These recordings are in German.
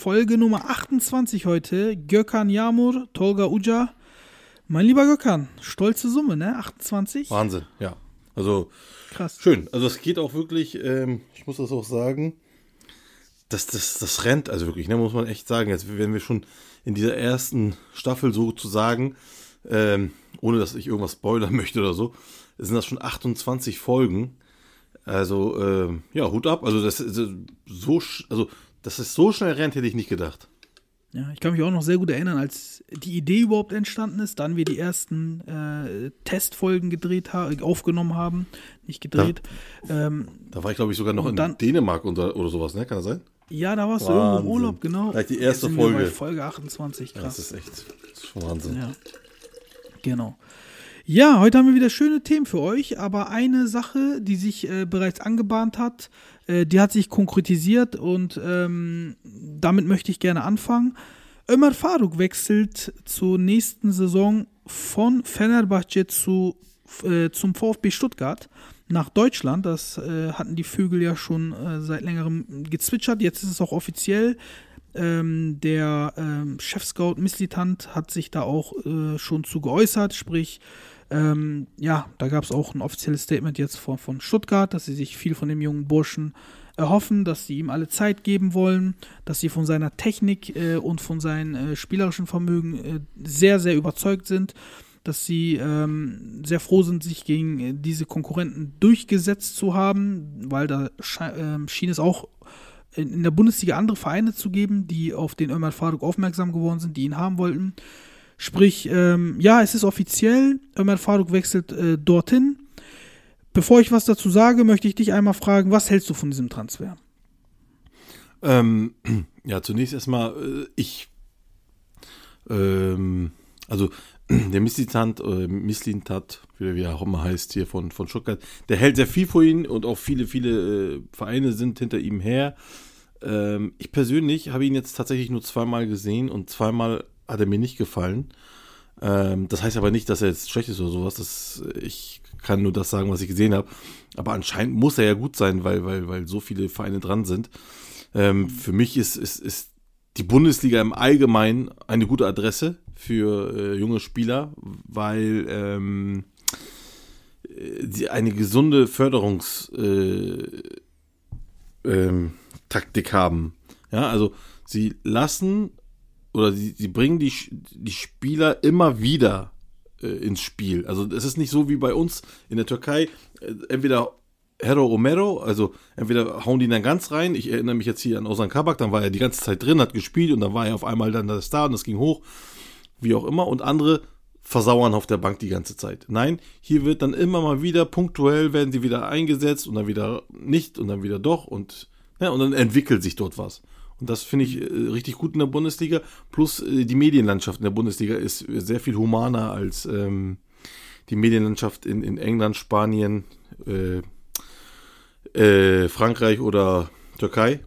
Folge Nummer 28 heute. Gökhan Yamur, Tolga Uca. Mein lieber Gökhan, stolze Summe, ne? 28? Wahnsinn, ja. Also Krass. schön. Also es geht auch wirklich, ähm, ich muss das auch sagen, das, das, das rennt, also wirklich, ne, muss man echt sagen. Jetzt werden wir schon in dieser ersten Staffel sozusagen, ähm, ohne dass ich irgendwas spoilern möchte oder so, sind das schon 28 Folgen. Also, ähm, ja, Hut ab. Also, das ist so, also, dass es so schnell rennt, hätte ich nicht gedacht. Ja, ich kann mich auch noch sehr gut erinnern, als die Idee überhaupt entstanden ist, dann wir die ersten äh, Testfolgen gedreht ha aufgenommen haben, nicht gedreht. Ja, ähm, Da war ich, glaube ich, sogar noch in dann- Dänemark oder, oder sowas, ne? Kann das sein? ja da warst du irgendwo im Wahnsinn. Urlaub, genau. Gleich die erste Jetzt sind wir Folge. Folge 28, Ja, krass. das ist echt das ist schon Wahnsinn. Ja, genau. Ja, heute haben wir wieder schöne Themen für euch, aber eine Sache, die sich äh, bereits angebahnt hat, äh, die hat sich konkretisiert und ähm, damit möchte ich gerne anfangen. Ömer Faruk wechselt zur nächsten Saison von Fenerbahce zu, äh, zum VfB Stuttgart nach Deutschland. Das äh, hatten die Vögel ja schon äh, seit längerem gezwitschert. Jetzt ist es auch offiziell. Ähm, der ähm, Chefscout Misslitant hat sich da auch äh, schon zu geäußert, sprich, ähm, ja, da gab es auch ein offizielles Statement jetzt von, von Stuttgart, dass sie sich viel von dem jungen Burschen erhoffen, dass sie ihm alle Zeit geben wollen, dass sie von seiner Technik äh, und von seinem äh, spielerischen Vermögen äh, sehr, sehr überzeugt sind, dass sie ähm, sehr froh sind, sich gegen äh, diese Konkurrenten durchgesetzt zu haben, weil da ähm, schien es auch in, in der Bundesliga andere Vereine zu geben, die auf den Ömer Faruk aufmerksam geworden sind, die ihn haben wollten. Sprich, ähm, ja, es ist offiziell, Ömer Faruk wechselt äh, dorthin. Bevor ich was dazu sage, möchte ich dich einmal fragen, was hältst du von diesem Transfer? Ähm, ja, zunächst erstmal, äh, ich, ähm, also der äh, Misslintat, wie wie er auch immer heißt, hier von, von Stuttgart, der hält sehr viel vor ihn und auch viele, viele äh, Vereine sind hinter ihm her. Ähm, ich persönlich habe ihn jetzt tatsächlich nur zweimal gesehen und zweimal hat er mir nicht gefallen. Ähm, das heißt aber nicht, dass er jetzt schlecht ist oder sowas. Das, ich kann nur das sagen, was ich gesehen habe. Aber anscheinend muss er ja gut sein, weil, weil, weil so viele Vereine dran sind. Ähm, für mich ist, ist, ist die Bundesliga im Allgemeinen eine gute Adresse für äh, junge Spieler, weil ähm, äh, sie eine gesunde Förderungstaktik äh, ähm, haben. Ja, also sie lassen oder sie, sie bringen die, die Spieler immer wieder äh, ins Spiel. Also es ist nicht so wie bei uns in der Türkei, äh, entweder Hero Omero, also entweder hauen die dann ganz rein, ich erinnere mich jetzt hier an Ozan Kabak, dann war er die ganze Zeit drin, hat gespielt und dann war er auf einmal dann das da und das ging hoch, wie auch immer, und andere versauern auf der Bank die ganze Zeit. Nein, hier wird dann immer mal wieder punktuell werden sie wieder eingesetzt und dann wieder nicht und dann wieder doch und, ja, und dann entwickelt sich dort was. Und das finde ich äh, richtig gut in der Bundesliga. Plus äh, die Medienlandschaft in der Bundesliga ist sehr viel humaner als ähm, die Medienlandschaft in, in England, Spanien, äh, äh, Frankreich oder Türkei.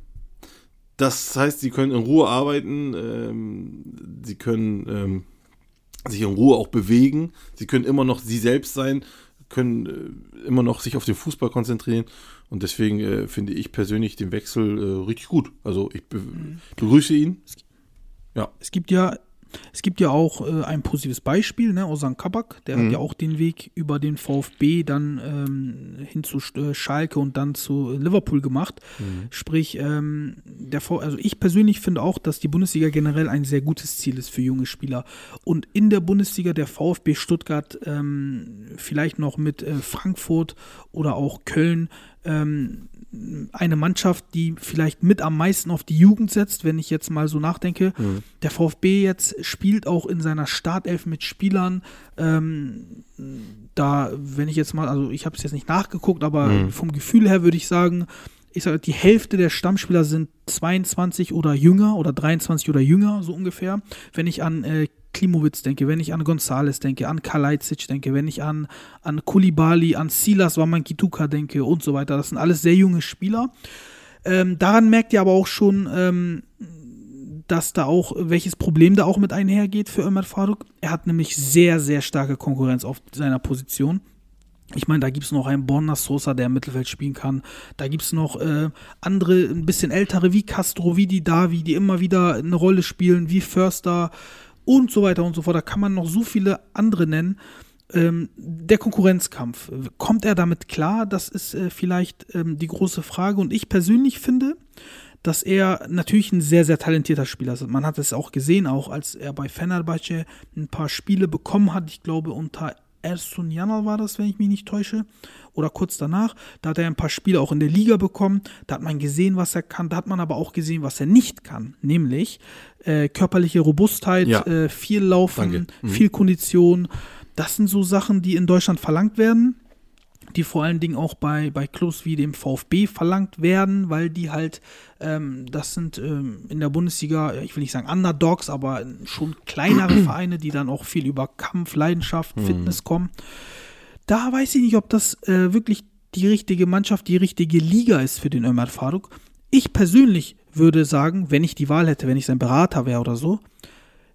Das heißt, sie können in Ruhe arbeiten, ähm, sie können ähm, sich in Ruhe auch bewegen, sie können immer noch sie selbst sein, können äh, immer noch sich auf den Fußball konzentrieren und deswegen äh, finde ich persönlich den Wechsel äh, richtig gut. Also ich be begrüße ihn. Es gibt ja, es gibt ja auch äh, ein positives Beispiel, ne, Ozan Kabak, der hat ja auch den Weg über den VfB dann ähm, hin zu äh, Schalke und dann zu Liverpool gemacht. Sprich, ähm, der v also ich persönlich finde auch, dass die Bundesliga generell ein sehr gutes Ziel ist für junge Spieler. Und in der Bundesliga der VfB Stuttgart ähm, vielleicht noch mit äh, Frankfurt oder auch Köln ähm, eine Mannschaft, die vielleicht mit am meisten auf die Jugend setzt, wenn ich jetzt mal so nachdenke. Der VfB jetzt spielt auch in seiner Startelf mit Spielern, ähm, da, wenn ich jetzt mal, also ich habe es jetzt nicht nachgeguckt, aber vom Gefühl her würde ich sagen, ich sage, die Hälfte der Stammspieler sind 22 oder jünger oder 23 oder jünger, so ungefähr. Wenn ich an äh, Klimowitz denke, wenn ich an Gonzales denke, an Kalajdzic denke, wenn ich an, an Kulibali, an Silas Wamankituka denke und so weiter. Das sind alles sehr junge Spieler. Ähm, daran merkt ihr aber auch schon, ähm, dass da auch, welches Problem da auch mit einhergeht für Ömer Faruk. Er hat nämlich sehr, sehr starke Konkurrenz auf seiner Position. Ich meine, da gibt es noch einen Borna Sosa, der im Mittelfeld spielen kann. Da gibt es noch äh, andere, ein bisschen ältere, wie Castro, wie die Davi, die immer wieder eine Rolle spielen, wie Förster und so weiter und so fort. Da kann man noch so viele andere nennen. Ähm, der Konkurrenzkampf, kommt er damit klar? Das ist äh, vielleicht ähm, die große Frage. Und ich persönlich finde, dass er natürlich ein sehr, sehr talentierter Spieler ist. Man hat es auch gesehen, auch als er bei Fenerbahce ein paar Spiele bekommen hat. Ich glaube, unter Ersun Yanal war das, wenn ich mich nicht täusche, oder kurz danach. Da hat er ein paar Spiele auch in der Liga bekommen. Da hat man gesehen, was er kann. Da hat man aber auch gesehen, was er nicht kann. Nämlich äh, körperliche Robustheit, Ja. äh, viel Laufen. Mhm. viel Kondition. Das sind so Sachen, die in Deutschland verlangt werden die vor allen Dingen auch bei, bei Clubs wie dem VfB verlangt werden, weil die halt, ähm, das sind ähm, in der Bundesliga, ich will nicht sagen Underdogs, aber schon kleinere Vereine, die dann auch viel über Kampf, Leidenschaft, Fitness kommen. Da weiß ich nicht, ob das äh, wirklich die richtige Mannschaft, die richtige Liga ist für den Ömer Faruk. Ich persönlich würde sagen, wenn ich die Wahl hätte, wenn ich sein Berater wäre oder so,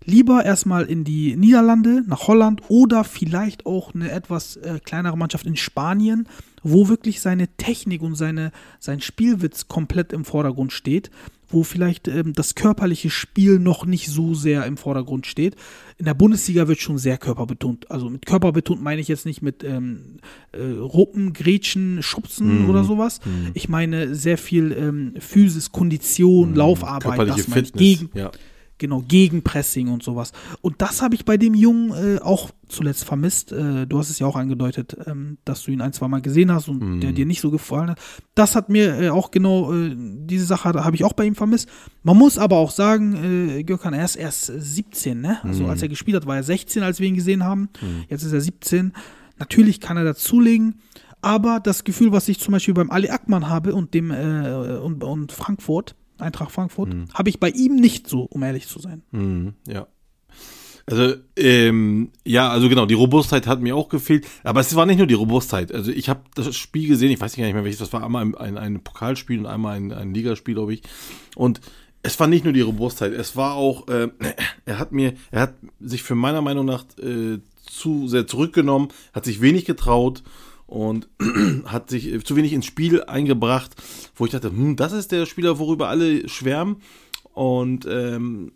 lieber erstmal in die Niederlande, nach Holland oder vielleicht auch eine etwas äh, kleinere Mannschaft in Spanien, wo wirklich seine Technik und seine, sein Spielwitz komplett im Vordergrund steht, wo vielleicht ähm, das körperliche Spiel noch nicht so sehr im Vordergrund steht. In der Bundesliga wird schon sehr körperbetont. Also mit körperbetont meine ich jetzt nicht mit ähm, äh, Ruppen, Grätschen, Schubsen Mhm. oder sowas. Ich meine sehr viel ähm, Physis, Kondition, Laufarbeit, Mhm. Körperliche das meine. Fitness. Gegen, ja. Genau, Gegenpressing und sowas. Und das habe ich bei dem Jungen äh, auch zuletzt vermisst. Äh, du hast es ja auch angedeutet, ähm, dass du ihn ein, zwei Mal gesehen hast und Mhm. der dir nicht so gefallen hat. Das hat mir äh, auch genau, äh, diese Sache habe ich auch bei ihm vermisst. Man muss aber auch sagen, äh, Gökhan, er ist erst 17, ne? Also Mhm. als er gespielt hat, war er 16, als wir ihn gesehen haben. Jetzt ist er 17. Natürlich kann er dazulegen. Aber das Gefühl, was ich zum Beispiel beim Ali Akman habe und dem äh, und, und Frankfurt, Eintracht Frankfurt, habe ich bei ihm nicht so, um ehrlich zu sein. Mhm, ja. Also, ähm, ja, also genau, die Robustheit hat mir auch gefehlt. Aber es war nicht nur die Robustheit. Also, ich habe das Spiel gesehen, ich weiß nicht mehr welches, das war einmal ein, ein, ein Pokalspiel und einmal ein, ein Ligaspiel, glaube ich. Und es war nicht nur die Robustheit, es war auch, äh, er hat mir, er hat sich für meiner Meinung nach äh, zu sehr zurückgenommen, hat sich wenig getraut und hat sich äh, zu wenig ins Spiel eingebracht, wo ich dachte, hm, das ist der Spieler, worüber alle schwärmen. Und ähm,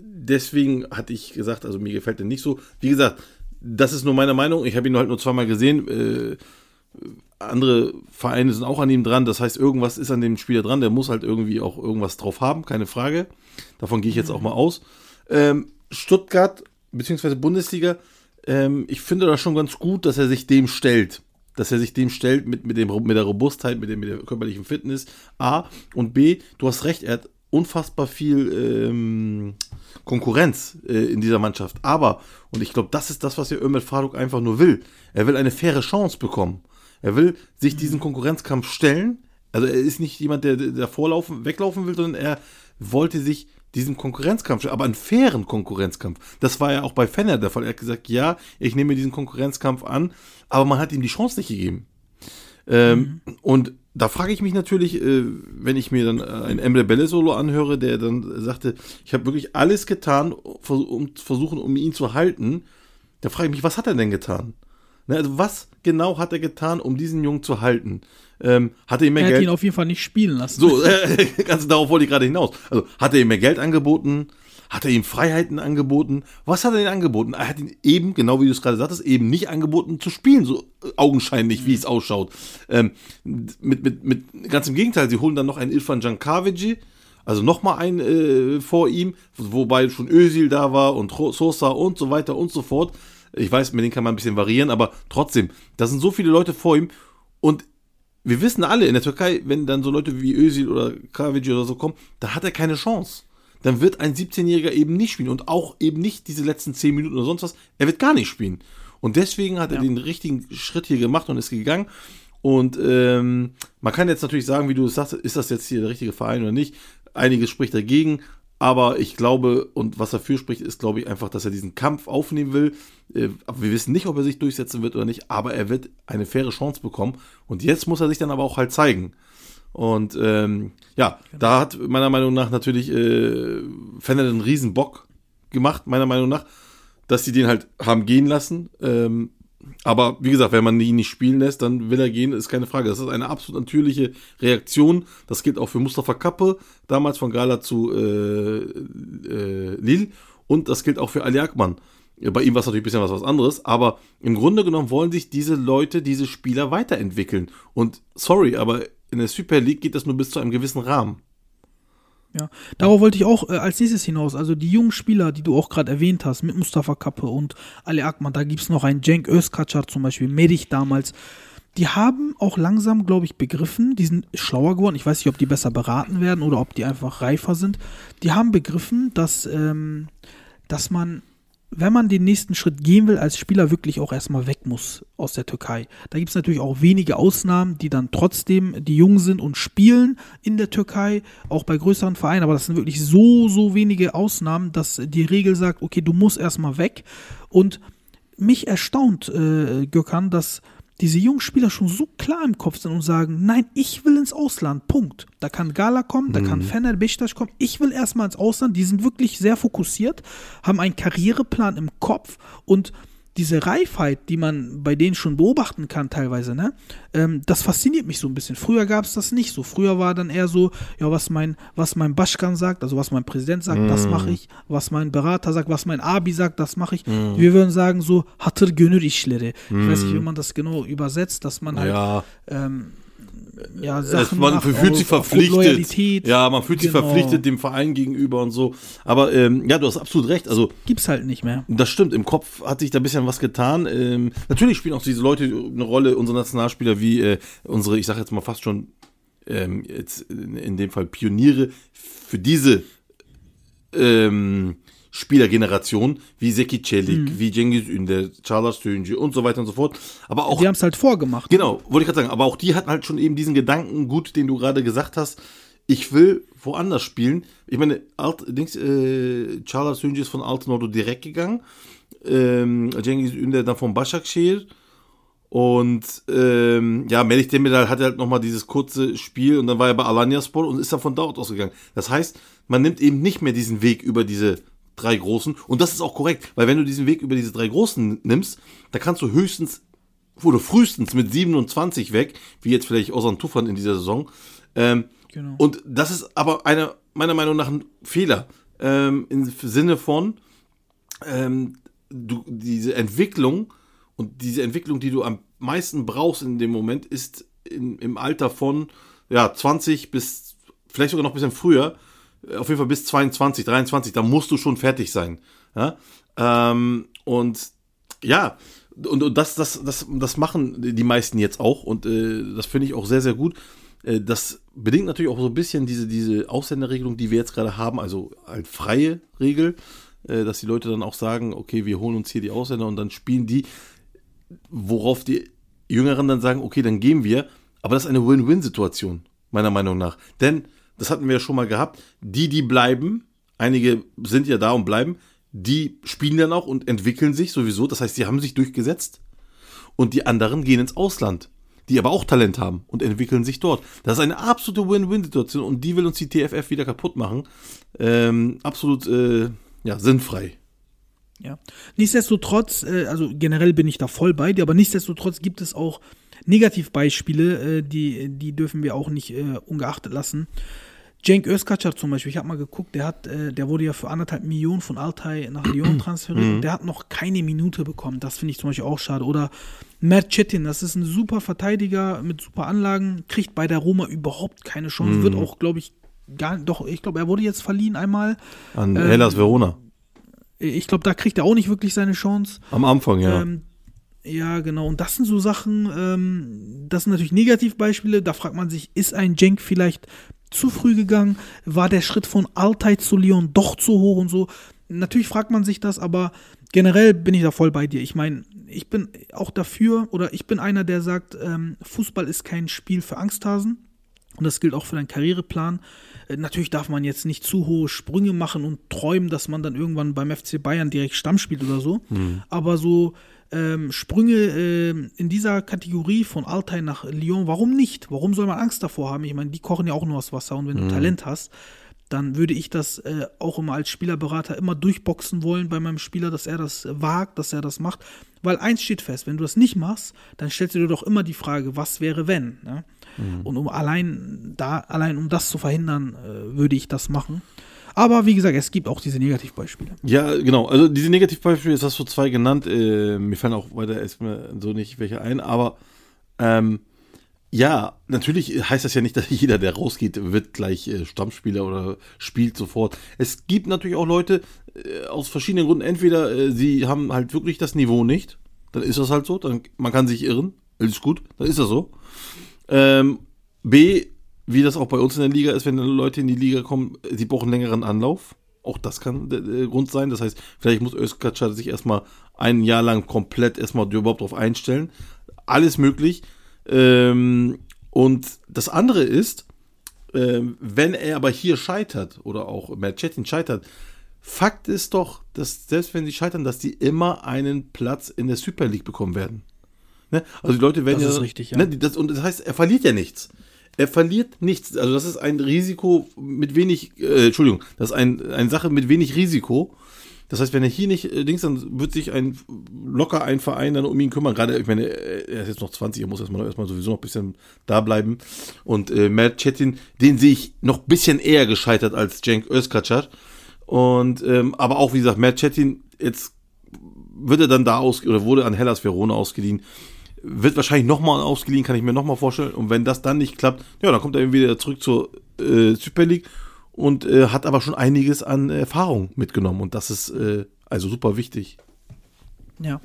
deswegen hatte ich gesagt, also mir gefällt er nicht so. Wie gesagt, das ist nur meine Meinung. Ich habe ihn halt nur zweimal gesehen. Äh, andere Vereine sind auch an ihm dran. Das heißt, irgendwas ist an dem Spieler dran. Der muss halt irgendwie auch irgendwas drauf haben, keine Frage. Davon gehe ich jetzt auch mal aus. Ähm, Stuttgart beziehungsweise Bundesliga, ähm, ich finde das schon ganz gut, dass er sich dem stellt. Dass er sich dem stellt mit, mit, dem, mit der Robustheit, mit, dem, mit der körperlichen Fitness. A. Und B, du hast recht, er hat unfassbar viel ähm, Konkurrenz äh, in dieser Mannschaft. Aber, und ich glaube, das ist das, was der Ömer Faruk einfach nur will. Er will eine faire Chance bekommen. Er will sich diesen Konkurrenzkampf stellen. Also er ist nicht jemand, der davor laufen, weglaufen will, sondern er wollte sich diesen Konkurrenzkampf aber einen fairen Konkurrenzkampf. Das war ja auch bei Fenner der Fall. Er hat gesagt, ja, ich nehme diesen Konkurrenzkampf an, aber man hat ihm die Chance nicht gegeben. Ähm, Und da frage ich mich natürlich, äh, wenn ich mir dann äh, ein Emre Belle Solo anhöre, der dann sagte, ich habe wirklich alles getan, um zu versuchen, um ihn zu halten. Da frage ich mich, was hat er denn getan? Ne, also was genau hat er getan, um diesen Jungen zu halten? Ähm, hat er ihm mehr Er hat Geld? ihn auf jeden Fall nicht spielen lassen. So, äh, ganz darauf wollte ich gerade hinaus. Also, hat er ihm mehr Geld angeboten? Hat er ihm Freiheiten angeboten? Was hat er ihm angeboten? Er hat ihn eben, genau wie du es gerade sagtest, eben nicht angeboten zu spielen, so äh, augenscheinlich, wie es ausschaut. Ähm, mit, mit, mit, ganz im Gegenteil, sie holen dann noch einen Ilfan Jankavici, also nochmal einen äh, vor ihm, wobei schon Özil da war und Sosa und so weiter und so fort. Ich weiß, mit denen kann man ein bisschen variieren, aber trotzdem, da sind so viele Leute vor ihm und wir wissen alle in der Türkei, wenn dann so Leute wie Özil oder Kavic oder so kommen, da hat er keine Chance. Dann wird ein 17-Jähriger eben nicht spielen und auch eben nicht diese letzten 10 Minuten oder sonst was. Er wird gar nicht spielen. Und deswegen hat er den richtigen Schritt hier gemacht und ist gegangen. Und ähm, man kann jetzt natürlich sagen, wie du es sagst, ist das jetzt hier der richtige Verein oder nicht? Einiges spricht dagegen, aber ich glaube, und was dafür spricht, ist, glaube ich, einfach, dass er diesen Kampf aufnehmen will. Äh, wir wissen nicht, ob er sich durchsetzen wird oder nicht, aber er wird eine faire Chance bekommen. Und jetzt muss er sich dann aber auch halt zeigen. Und ähm, ja, da hat meiner Meinung nach natürlich äh, Fender einen riesen Bock gemacht, meiner Meinung nach, dass sie den halt haben gehen lassen. Ähm, aber wie gesagt, wenn man ihn nicht spielen lässt, dann will er gehen, ist keine Frage. Das ist eine absolut natürliche Reaktion. Das gilt auch für Mustafa Kappe, damals von Gala zu äh, äh, Lille. Und das gilt auch für Ali Akman. Bei ihm war es natürlich ein bisschen was, was anderes, aber im Grunde genommen wollen sich diese Leute, diese Spieler weiterentwickeln. Und sorry, aber in der Super League geht das nur bis zu einem gewissen Rahmen. Ja, darauf wollte ich auch äh, als nächstes hinaus. Also die jungen Spieler, die du auch gerade erwähnt hast, mit Mustafa Kappe und Ali Akman, da gibt es noch einen Cenk Özkacar zum Beispiel, Merich damals. Die haben auch langsam, glaube ich, begriffen, die sind schlauer geworden. Ich weiß nicht, ob die besser beraten werden oder ob die einfach reifer sind. Die haben begriffen, dass, ähm, dass man wenn man den nächsten Schritt gehen will, als Spieler wirklich auch erstmal weg muss aus der Türkei. Da gibt es natürlich auch wenige Ausnahmen, die dann trotzdem die jung sind und spielen in der Türkei, auch bei größeren Vereinen, aber das sind wirklich so, so wenige Ausnahmen, dass die Regel sagt, okay, du musst erstmal weg. Und mich erstaunt, äh, Gökhan, dass diese jungen Spieler schon so klar im Kopf sind und sagen, nein, ich will ins Ausland, Punkt. Da kann Gala kommen, da Mhm. kann Fener Beşiktaş kommen, ich will erstmal ins Ausland. Die sind wirklich sehr fokussiert, haben einen Karriereplan im Kopf und diese Reifheit, die man bei denen schon beobachten kann teilweise, ne, ähm, das fasziniert mich so ein bisschen. Früher gab es das nicht so. Früher war dann eher so, ja, was mein, was mein Baschkan sagt, also was mein Präsident sagt, das mache ich. Was mein Berater sagt, was mein Abi sagt, das mache ich. Wir würden sagen so, hatır gönül işleri. Ich weiß nicht, wie man das genau übersetzt, dass man halt Ja, ähm, ja, es, Sachen man fühlt sich verpflichtet. Ja, man fühlt sich Genau. verpflichtet dem Verein gegenüber und so. Aber ähm, ja, du hast absolut recht. Also Gibt's halt nicht mehr. Das stimmt, im Kopf hat sich da ein bisschen was getan. Ähm, natürlich spielen auch diese Leute eine Rolle, unsere Nationalspieler wie äh, unsere, ich sage jetzt mal fast schon, ähm, jetzt in, in dem Fall Pioniere für diese ähm, Spielergeneration, wie Seki Celik, wie Cengiz Ünder, Charles Tönci und so weiter und so fort. Aber auch Die haben es halt vorgemacht. Genau, wollte ich gerade sagen. Aber auch die hatten halt schon eben diesen Gedanken gut, den du gerade gesagt hast. Ich will woanders spielen. Ich meine, Alt, Dings, äh, Charles Hünci ist von Altenordo direkt gegangen. Ähm, Cengiz Ünder dann von Başakşehir. Und ähm, ja, Melih Demiral hatte halt nochmal dieses kurze Spiel und dann war er bei Alanyaspor und ist dann von dort ausgegangen. Das heißt, man nimmt eben nicht mehr diesen Weg über diese drei Großen. Und das ist auch korrekt, weil wenn du diesen Weg über diese drei Großen nimmst, da kannst du höchstens oder frühestens mit 27 weg, wie jetzt vielleicht Ozan Tufan in dieser Saison. Ähm, Genau. Und das ist aber eine, meiner Meinung nach ein Fehler. Ähm, Im Sinne von, ähm, du, diese Entwicklung und diese Entwicklung, die du am meisten brauchst in dem Moment, ist in, im Alter von ja, 20 bis vielleicht sogar noch ein bisschen früher, auf jeden Fall bis 22, 23, da musst du schon fertig sein. Ja? Ähm, und ja, und, und das, das, das, das machen die meisten jetzt auch und äh, das finde ich auch sehr, sehr gut. Äh, das bedingt natürlich auch so ein bisschen diese, diese Ausländerregelung, die wir jetzt gerade haben, also halt freie Regel, äh, dass die Leute dann auch sagen, okay, wir holen uns hier die Ausländer und dann spielen die, worauf die Jüngeren dann sagen, okay, dann gehen wir. Aber das ist eine Win-Win-Situation, meiner Meinung nach. Denn, das hatten wir ja schon mal gehabt, die, die bleiben, einige sind ja da und bleiben, die spielen dann auch und entwickeln sich sowieso. Das heißt, sie haben sich durchgesetzt. Und die anderen gehen ins Ausland, die aber auch Talent haben und entwickeln sich dort. Das ist eine absolute Win-Win-Situation und die will uns die TFF wieder kaputt machen. Ähm, absolut äh, ja, sinnfrei. Ja. Nichtsdestotrotz, äh, also generell bin ich da voll bei dir, aber nichtsdestotrotz gibt es auch Negativbeispiele, äh, die, die dürfen wir auch nicht äh, ungeachtet lassen. Cenk Özkacar zum Beispiel, ich habe mal geguckt, der hat, äh, der wurde ja für anderthalb Millionen von Altay nach Lyon transferiert und der hat noch keine Minute bekommen. Das finde ich zum Beispiel auch schade. Oder Mert Çetin, das ist ein super Verteidiger mit super Anlagen, kriegt bei der Roma überhaupt keine Chance, wird auch, glaube ich, gar doch, ich glaube, er wurde jetzt verliehen einmal. An Ähm, Hellas Verona. Ich glaube, da kriegt er auch nicht wirklich seine Chance. Am Anfang, ja. Ähm, ja, genau. Und das sind so Sachen, ähm, das sind natürlich Negativbeispiele. Da fragt man sich, ist ein Jenk vielleicht zu früh gegangen? War der Schritt von Altay zu Lyon doch zu hoch und so? Natürlich fragt man sich das, aber generell bin ich da voll bei dir. Ich meine, ich bin auch dafür oder ich bin einer, der sagt, ähm, Fußball ist kein Spiel für Angsthasen. Und das gilt auch für deinen Karriereplan. Äh, natürlich darf man jetzt nicht zu hohe Sprünge machen und träumen, dass man dann irgendwann beim FC Bayern direkt Stamm spielt oder so. Aber so ähm, Sprünge ähm, in dieser Kategorie von Altai nach Lyon, warum nicht? Warum soll man Angst davor haben? Ich meine, die kochen ja auch nur aus Wasser und wenn du Talent hast, dann würde ich das äh, auch immer als Spielerberater immer durchboxen wollen bei meinem Spieler, dass er das äh, wagt, dass er das macht. Weil eins steht fest, wenn du das nicht machst, dann stellst du dir doch immer die Frage, was wäre wenn? Ne? Und um allein da, allein um das zu verhindern, äh, würde ich das machen. Aber wie gesagt, es gibt auch diese Negativbeispiele. Ja, genau. Also diese Negativbeispiele, jetzt hast du zwei genannt. Äh, mir fallen auch weiter erstmal so nicht welche ein, aber ähm, ja, natürlich heißt das ja nicht, dass jeder, der rausgeht, wird gleich äh, Stammspieler oder spielt sofort. Es gibt natürlich auch Leute äh, aus verschiedenen Gründen. Entweder äh, sie haben halt wirklich das Niveau nicht, dann ist das halt so, dann man kann sich irren, alles gut, dann ist das so. Ähm, B, wie das auch bei uns in der Liga ist, wenn Leute in die Liga kommen, sie brauchen längeren Anlauf. Auch das kann der, der Grund sein. Das heißt, vielleicht muss Özkacar sich erstmal ein Jahr lang komplett erstmal überhaupt drauf einstellen. Alles möglich. Ähm, und das andere ist, ähm, wenn er aber hier scheitert oder auch Matt Chettin scheitert, Fakt ist doch, dass selbst wenn sie scheitern, dass die immer einen Platz in der Super League bekommen werden. Ne? Also die Leute werden Das ja, ist richtig, ja. Ne, das, und das heißt, er verliert ja nichts. Er verliert nichts. Also das ist ein Risiko mit wenig, äh, Entschuldigung, das ist ein, eine Sache mit wenig Risiko. Das heißt, wenn er hier nicht äh, Dings, dann wird sich ein locker ein Verein dann um ihn kümmern. Gerade, ich meine, er ist jetzt noch 20, er muss erstmal erstmal sowieso noch ein bisschen da bleiben. Und äh, Matt Chetin, den sehe ich noch ein bisschen eher gescheitert als Cenk Özkacar. Und ähm, aber auch wie gesagt, Matt Chetin, jetzt wird er dann da aus oder wurde an Hellas Verona ausgeliehen. Wird wahrscheinlich nochmal ausgeliehen, kann ich mir nochmal vorstellen. Und wenn das dann nicht klappt, ja, dann kommt er eben wieder zurück zur äh, Super League und äh, hat aber schon einiges an Erfahrung mitgenommen. Und das ist äh, also super wichtig. Ja.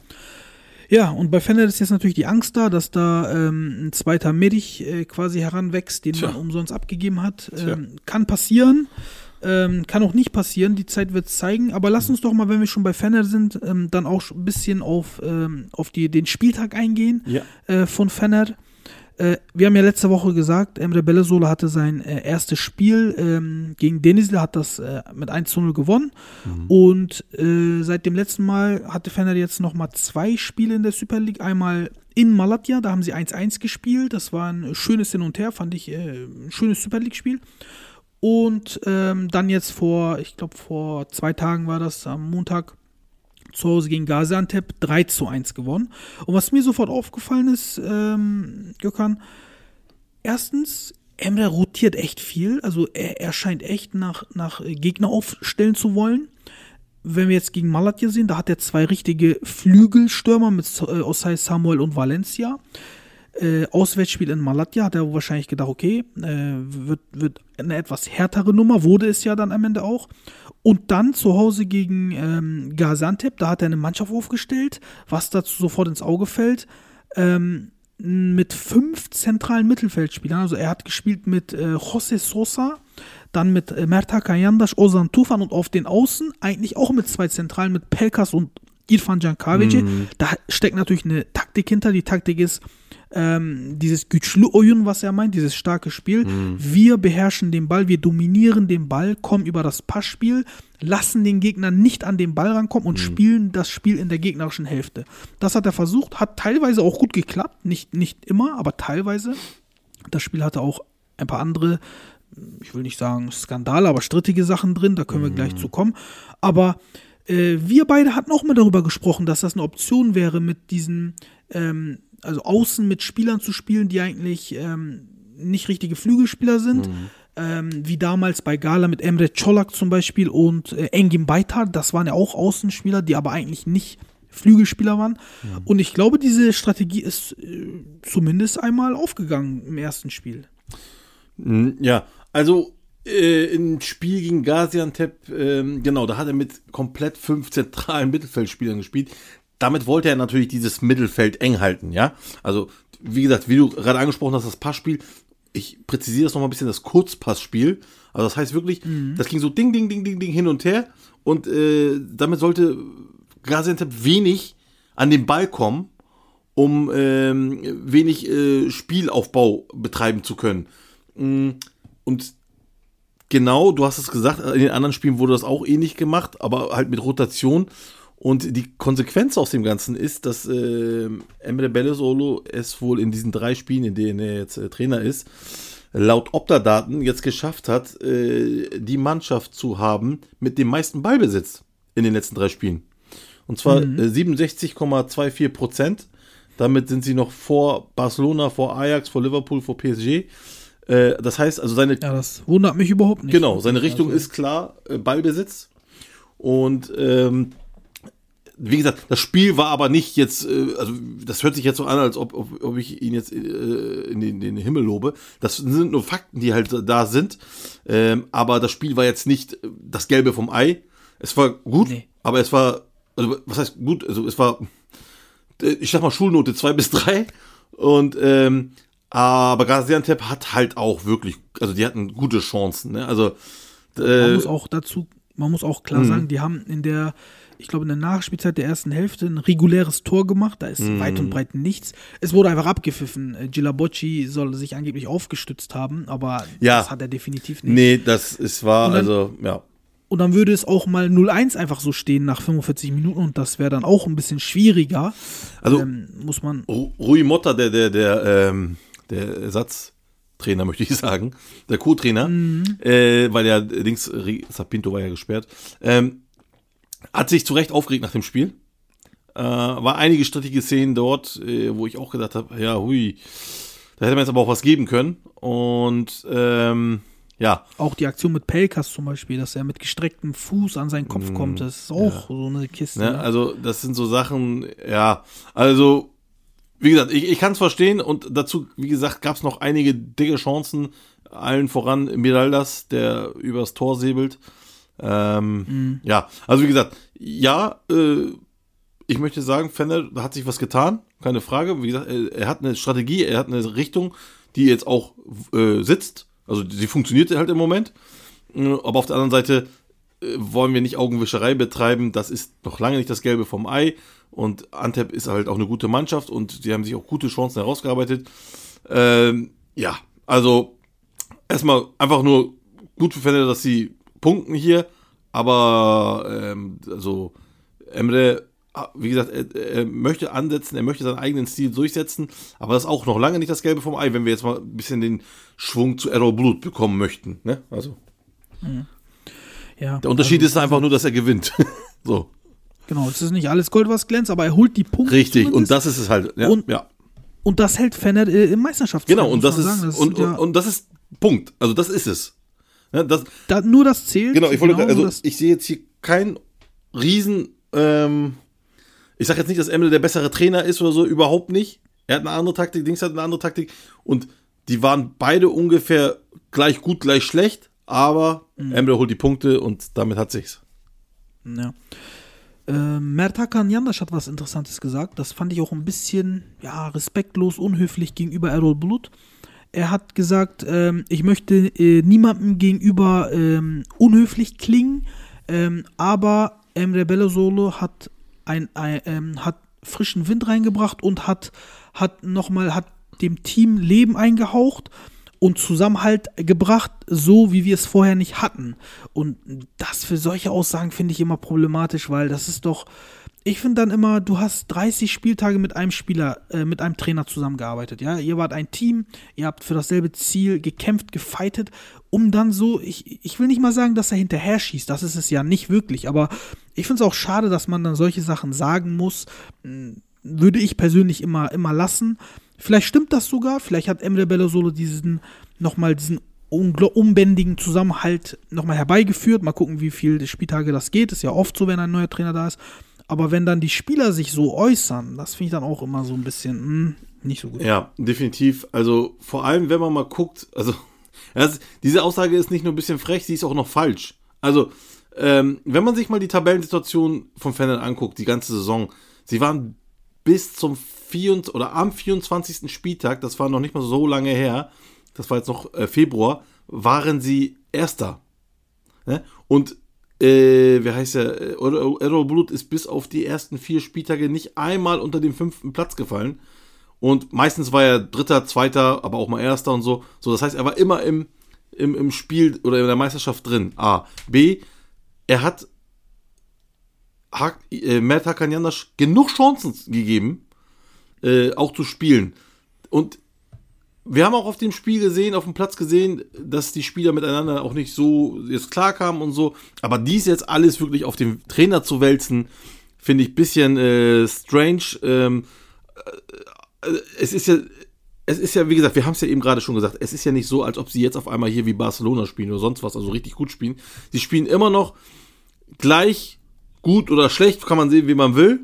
Ja, und bei Fener ist jetzt natürlich die Angst da, dass da ähm, ein zweiter Medich äh, quasi heranwächst, den Tja. man umsonst abgegeben hat. Ähm, kann passieren, ähm, kann auch nicht passieren, die Zeit wird es zeigen. Aber lass uns doch mal, wenn wir schon bei Fener sind, ähm, dann auch ein bisschen auf, ähm, auf die, den Spieltag eingehen Ja. äh, von Fener. Äh, wir haben ja letzte Woche gesagt, Emre Bellesola hatte sein äh, erstes Spiel ähm, gegen Denizli, hat das äh, mit 1 zu 0 gewonnen. Und äh, seit dem letzten Mal hatte Fener jetzt nochmal zwei Spiele in der Super League. Einmal in Malatya, da haben sie 1-1 gespielt. Das war ein schönes Hin und Her, fand ich äh, ein schönes Super League-Spiel. Und ähm, dann jetzt vor, ich glaube vor zwei Tagen war das, am Montag, zu Hause gegen Gaziantep 3 zu 1 gewonnen. Und was mir sofort aufgefallen ist, ähm, Gökhan, erstens, Emre rotiert echt viel. Also er, er scheint echt nach, nach Gegner aufstellen zu wollen. Wenn wir jetzt gegen Malatya sehen, da hat er zwei richtige Flügelstürmer mit äh, Osai Samuel und Valencia. Äh, Auswärtsspiel in Malatya hat er wahrscheinlich gedacht, okay, äh, wird, wird eine etwas härtere Nummer, wurde es ja dann am Ende auch. Und dann zu Hause gegen ähm, Gaziantep, da hat er eine Mannschaft aufgestellt, was dazu sofort ins Auge fällt, ähm, mit fünf zentralen Mittelfeldspielern. Also er hat gespielt mit äh, José Sosa, dann mit äh, Merta Kayandash, Ozan Tufan und auf den Außen eigentlich auch mit zwei Zentralen, mit Pelkas und Irfan Cankavici. Da steckt natürlich eine Taktik hinter. Die Taktik ist ähm, dieses güçlü oyun, was er meint, dieses starke Spiel. Wir beherrschen den Ball, wir dominieren den Ball, kommen über das Passspiel, lassen den Gegner nicht an den Ball rankommen und spielen das Spiel in der gegnerischen Hälfte. Das hat er versucht, hat teilweise auch gut geklappt, nicht, nicht immer, aber teilweise. Das Spiel hatte auch ein paar andere, ich will nicht sagen Skandale, aber strittige Sachen drin, da können wir gleich zu kommen. Aber äh, wir beide hatten auch mal darüber gesprochen, dass das eine Option wäre, mit diesen, ähm, also außen mit Spielern zu spielen, die eigentlich ähm, nicht richtige Flügelspieler sind. Ähm, wie damals bei Gala mit Emre Çolak zum Beispiel und äh, Engin Beitar, das waren ja auch Außenspieler, die aber eigentlich nicht Flügelspieler waren. Und ich glaube, diese Strategie ist äh, zumindest einmal aufgegangen im ersten Spiel. Mm, Ja, also äh, im Spiel gegen Gaziantep, ähm, genau, da hat er mit komplett fünf zentralen Mittelfeldspielern gespielt. Damit wollte er natürlich dieses Mittelfeld eng halten, ja. Also, wie gesagt, wie du gerade angesprochen hast, das Passspiel, ich präzisiere das nochmal ein bisschen, das Kurzpassspiel. Also das heißt wirklich, das ging so ding, ding, ding, ding, ding hin und her. Und äh, damit sollte Gaziantep wenig an den Ball kommen, um ähm, wenig äh, Spielaufbau betreiben zu können. Mm, Und genau, du hast es gesagt, in den anderen Spielen wurde das auch ähnlich gemacht, aber halt mit Rotation. Und die Konsequenz aus dem Ganzen ist, dass äh, Emre Bellersolo es wohl in diesen drei Spielen, in denen er jetzt äh, Trainer ist, laut Opta-Daten jetzt geschafft hat, äh, die Mannschaft zu haben mit dem meisten Ballbesitz in den letzten drei Spielen. Und zwar Mhm. äh, 67,24 Prozent. Damit sind sie noch vor Barcelona, vor Ajax, vor Liverpool, vor PSG. Äh, das heißt, also seine Ja, das wundert mich überhaupt nicht. Genau, seine Richtung Also, ist klar äh, Ballbesitz. Und ähm, wie gesagt, das Spiel war aber nicht jetzt, äh, also das hört sich jetzt so an, als ob, ob, ob ich ihn jetzt äh, in, den, den Himmel lobe. Das sind nur Fakten, die halt da sind. Ähm, aber das Spiel war jetzt nicht das Gelbe vom Ei. Es war gut, Nee. aber es war, also was heißt gut? Also es war, äh, ich sag mal Schulnote 2 bis 3. Und ähm, aber Gaziantep hat halt auch wirklich, also die hatten gute Chancen. Ne? Also Man äh, muss auch dazu, man muss auch klar sagen, die haben in der, ich glaube, in der Nachspielzeit der ersten Hälfte ein reguläres Tor gemacht. Da ist Mhm. weit und breit nichts. Es wurde einfach abgepfiffen. Äh, Gilabocci soll sich angeblich aufgestützt haben, aber Ja. das hat er definitiv nicht. Nee, das ist wahr, Und dann- also, ja. Und dann würde es auch mal 0-1 einfach so stehen nach 45 Minuten und das wäre dann auch ein bisschen schwieriger. Also- ähm, muss man. Ru- Rui Motta, der, der, der, ähm, der Ersatztrainer, möchte ich sagen, der Co-Trainer, äh, weil ja links Ri- Sapinto war ja gesperrt, ähm, hat sich zu Recht aufgeregt nach dem Spiel. Äh, war einige strittige Szenen dort, äh, wo ich auch gedacht habe, ja, hui, da hätte man jetzt aber auch was geben können. Und ähm, ja, Auch die Aktion mit Pelkas zum Beispiel, dass er mit gestrecktem Fuß an seinen Kopf kommt, das ist auch so eine Kiste. Ne? ne? Also, das sind so Sachen, ja, also, wie gesagt, ich, ich kann es verstehen und dazu, wie gesagt, gab es noch einige dicke Chancen, allen voran Miraldas, der übers Tor säbelt. Ähm, Ja, also wie gesagt, ja, äh, ich möchte sagen, Fender hat sich was getan, keine Frage. Wie gesagt, er, er hat eine Strategie, er hat eine Richtung, die jetzt auch äh, sitzt. Also sie funktioniert halt im Moment. Äh, Aber auf der anderen Seite äh, wollen wir nicht Augenwischerei betreiben. Das ist noch lange nicht das Gelbe vom Ei. Und Antep ist halt auch eine gute Mannschaft und sie haben sich auch gute Chancen herausgearbeitet. Ähm, ja, also erstmal einfach nur gut für Fender, dass sie punkten hier. Aber ähm, also Emre, ah, wie gesagt, er, er möchte ansetzen, er möchte seinen eigenen Stil durchsetzen, aber das ist auch noch lange nicht das Gelbe vom Ei, wenn wir jetzt mal ein bisschen den Schwung zu Errol Blut bekommen möchten. Ne? Also Ja, der Unterschied also, ist einfach nur, dass er gewinnt. so, Genau, es ist nicht alles Gold, was glänzt, aber er holt die Punkte. richtig. Und zumindest. das ist es halt. Ja, Und- ja. Und das hält Fenner äh, im Meisterschaftsrennen. genau. Und das ist sagen. Das und, sind ja, und, und das ist Punkt. Also das ist es. Ja, das, da, nur das zählt. Genau, ich wollte, also das, ich sehe jetzt hier kein Riesen, ähm, ich sage jetzt nicht, dass Emre der bessere Trainer ist oder so, überhaupt nicht. Er hat eine andere Taktik, Dings hat eine andere Taktik und die waren beide ungefähr gleich gut, gleich schlecht, aber Mhm. Emre holt die Punkte und damit hat sich's. Ja. Äh, Mertakan Jandasch hat was Interessantes gesagt. Das fand ich auch ein bisschen ja, respektlos, unhöflich gegenüber Errol Blut. Er hat gesagt, ähm, ich möchte äh, niemandem gegenüber ähm, unhöflich klingen, ähm, aber Emre Bellersolo hat, ein, ein, ähm, hat frischen Wind reingebracht und hat, hat nochmal hat dem Team Leben eingehaucht und Zusammenhalt gebracht, so wie wir es vorher nicht hatten. Und das für solche Aussagen finde ich immer problematisch, weil das ist doch, ich finde dann immer, du hast 30 Spieltage mit einem Spieler, äh, mit einem Trainer zusammengearbeitet, ja. Ihr wart ein Team, ihr habt für dasselbe Ziel gekämpft, gefeitet, um dann so, ich, ich will nicht mal sagen, dass er hinterher schießt, das ist es ja nicht wirklich, aber ich finde es auch schade, dass man dann solche Sachen sagen muss. Hm, Würde ich persönlich immer, immer lassen. Vielleicht stimmt das sogar, vielleicht hat Emre Bellersolo diesen, nochmal diesen unbändigen Zusammenhalt nochmal herbeigeführt. Mal gucken, wie viele Spieltage das geht. Ist ja oft so, wenn ein neuer Trainer da ist. Aber wenn dann die Spieler sich so äußern, das finde ich dann auch immer so ein bisschen hm, nicht so gut. Ja, definitiv. Also vor allem, wenn man mal guckt, also das, diese Aussage ist nicht nur ein bisschen frech, sie ist auch noch falsch. Also ähm, wenn man sich mal die Tabellensituation von Fennel anguckt, die ganze Saison, sie waren bis zum 24, oder am 24. Spieltag, das war noch nicht mal so lange her, das war jetzt noch äh, Februar, waren sie Erster. Ne? Und äh, wie heißt der? Äh, Errol Bulut ist bis auf die ersten vier Spieltage nicht einmal unter dem fünften Platz gefallen. Und meistens war er Dritter, Zweiter, aber auch mal Erster und so. So, das heißt, er war immer im, im, im Spiel oder in der Meisterschaft drin. A. B. Er hat Hak, äh, Mert Hakanyandash genug Chancen gegeben, äh, auch zu spielen. Und wir haben auch auf dem Spiel gesehen, auf dem Platz gesehen, dass die Spieler miteinander auch nicht so jetzt klar kamen und so. Aber dies jetzt alles wirklich auf den Trainer zu wälzen, finde ich ein bisschen äh, strange. Ähm, äh, es ist ja, es ist ja, wie gesagt, wir haben es ja eben gerade schon gesagt, es ist ja nicht so, als ob sie jetzt auf einmal hier wie Barcelona spielen oder sonst was, also richtig gut spielen. Sie spielen immer noch gleich gut oder schlecht, kann man sehen, wie man will.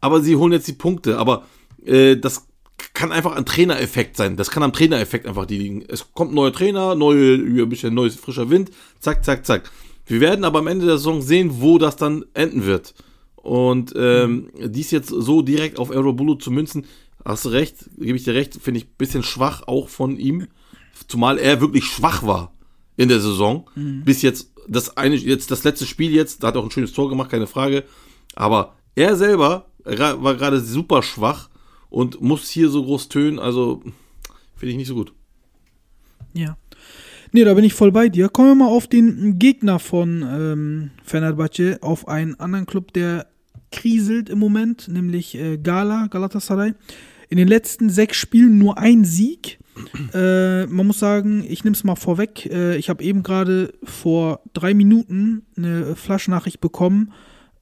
Aber sie holen jetzt die Punkte. Aber äh, das kann einfach ein Trainereffekt sein. Das kann am Trainereffekt einfach die liegen. Es kommt ein neuer Trainer, neue, ein bisschen neues frischer Wind, zack, zack, zack. Wir werden aber am Ende der Saison sehen, wo das dann enden wird. Und ähm, dies jetzt so direkt auf Aerobulu zu münzen, hast du recht, gebe ich dir recht, finde ich ein bisschen schwach auch von ihm. Zumal er wirklich schwach war in der Saison. Mhm. Bis jetzt das eine, jetzt das letzte Spiel jetzt, da hat er auch ein schönes Tor gemacht, keine Frage. Aber er selber war gerade super schwach und muss hier so groß tönen. Also finde ich nicht so gut. Ja. Nee, da bin ich voll bei dir. Kommen wir mal auf den Gegner von ähm, Fenerbahce, auf einen anderen Club, der kriselt im Moment, nämlich äh, Gala, Galatasaray. In den letzten sechs Spielen nur ein Sieg. Äh, man muss sagen, ich nehme es mal vorweg. Äh, ich habe eben gerade vor drei Minuten eine Flaschnachricht bekommen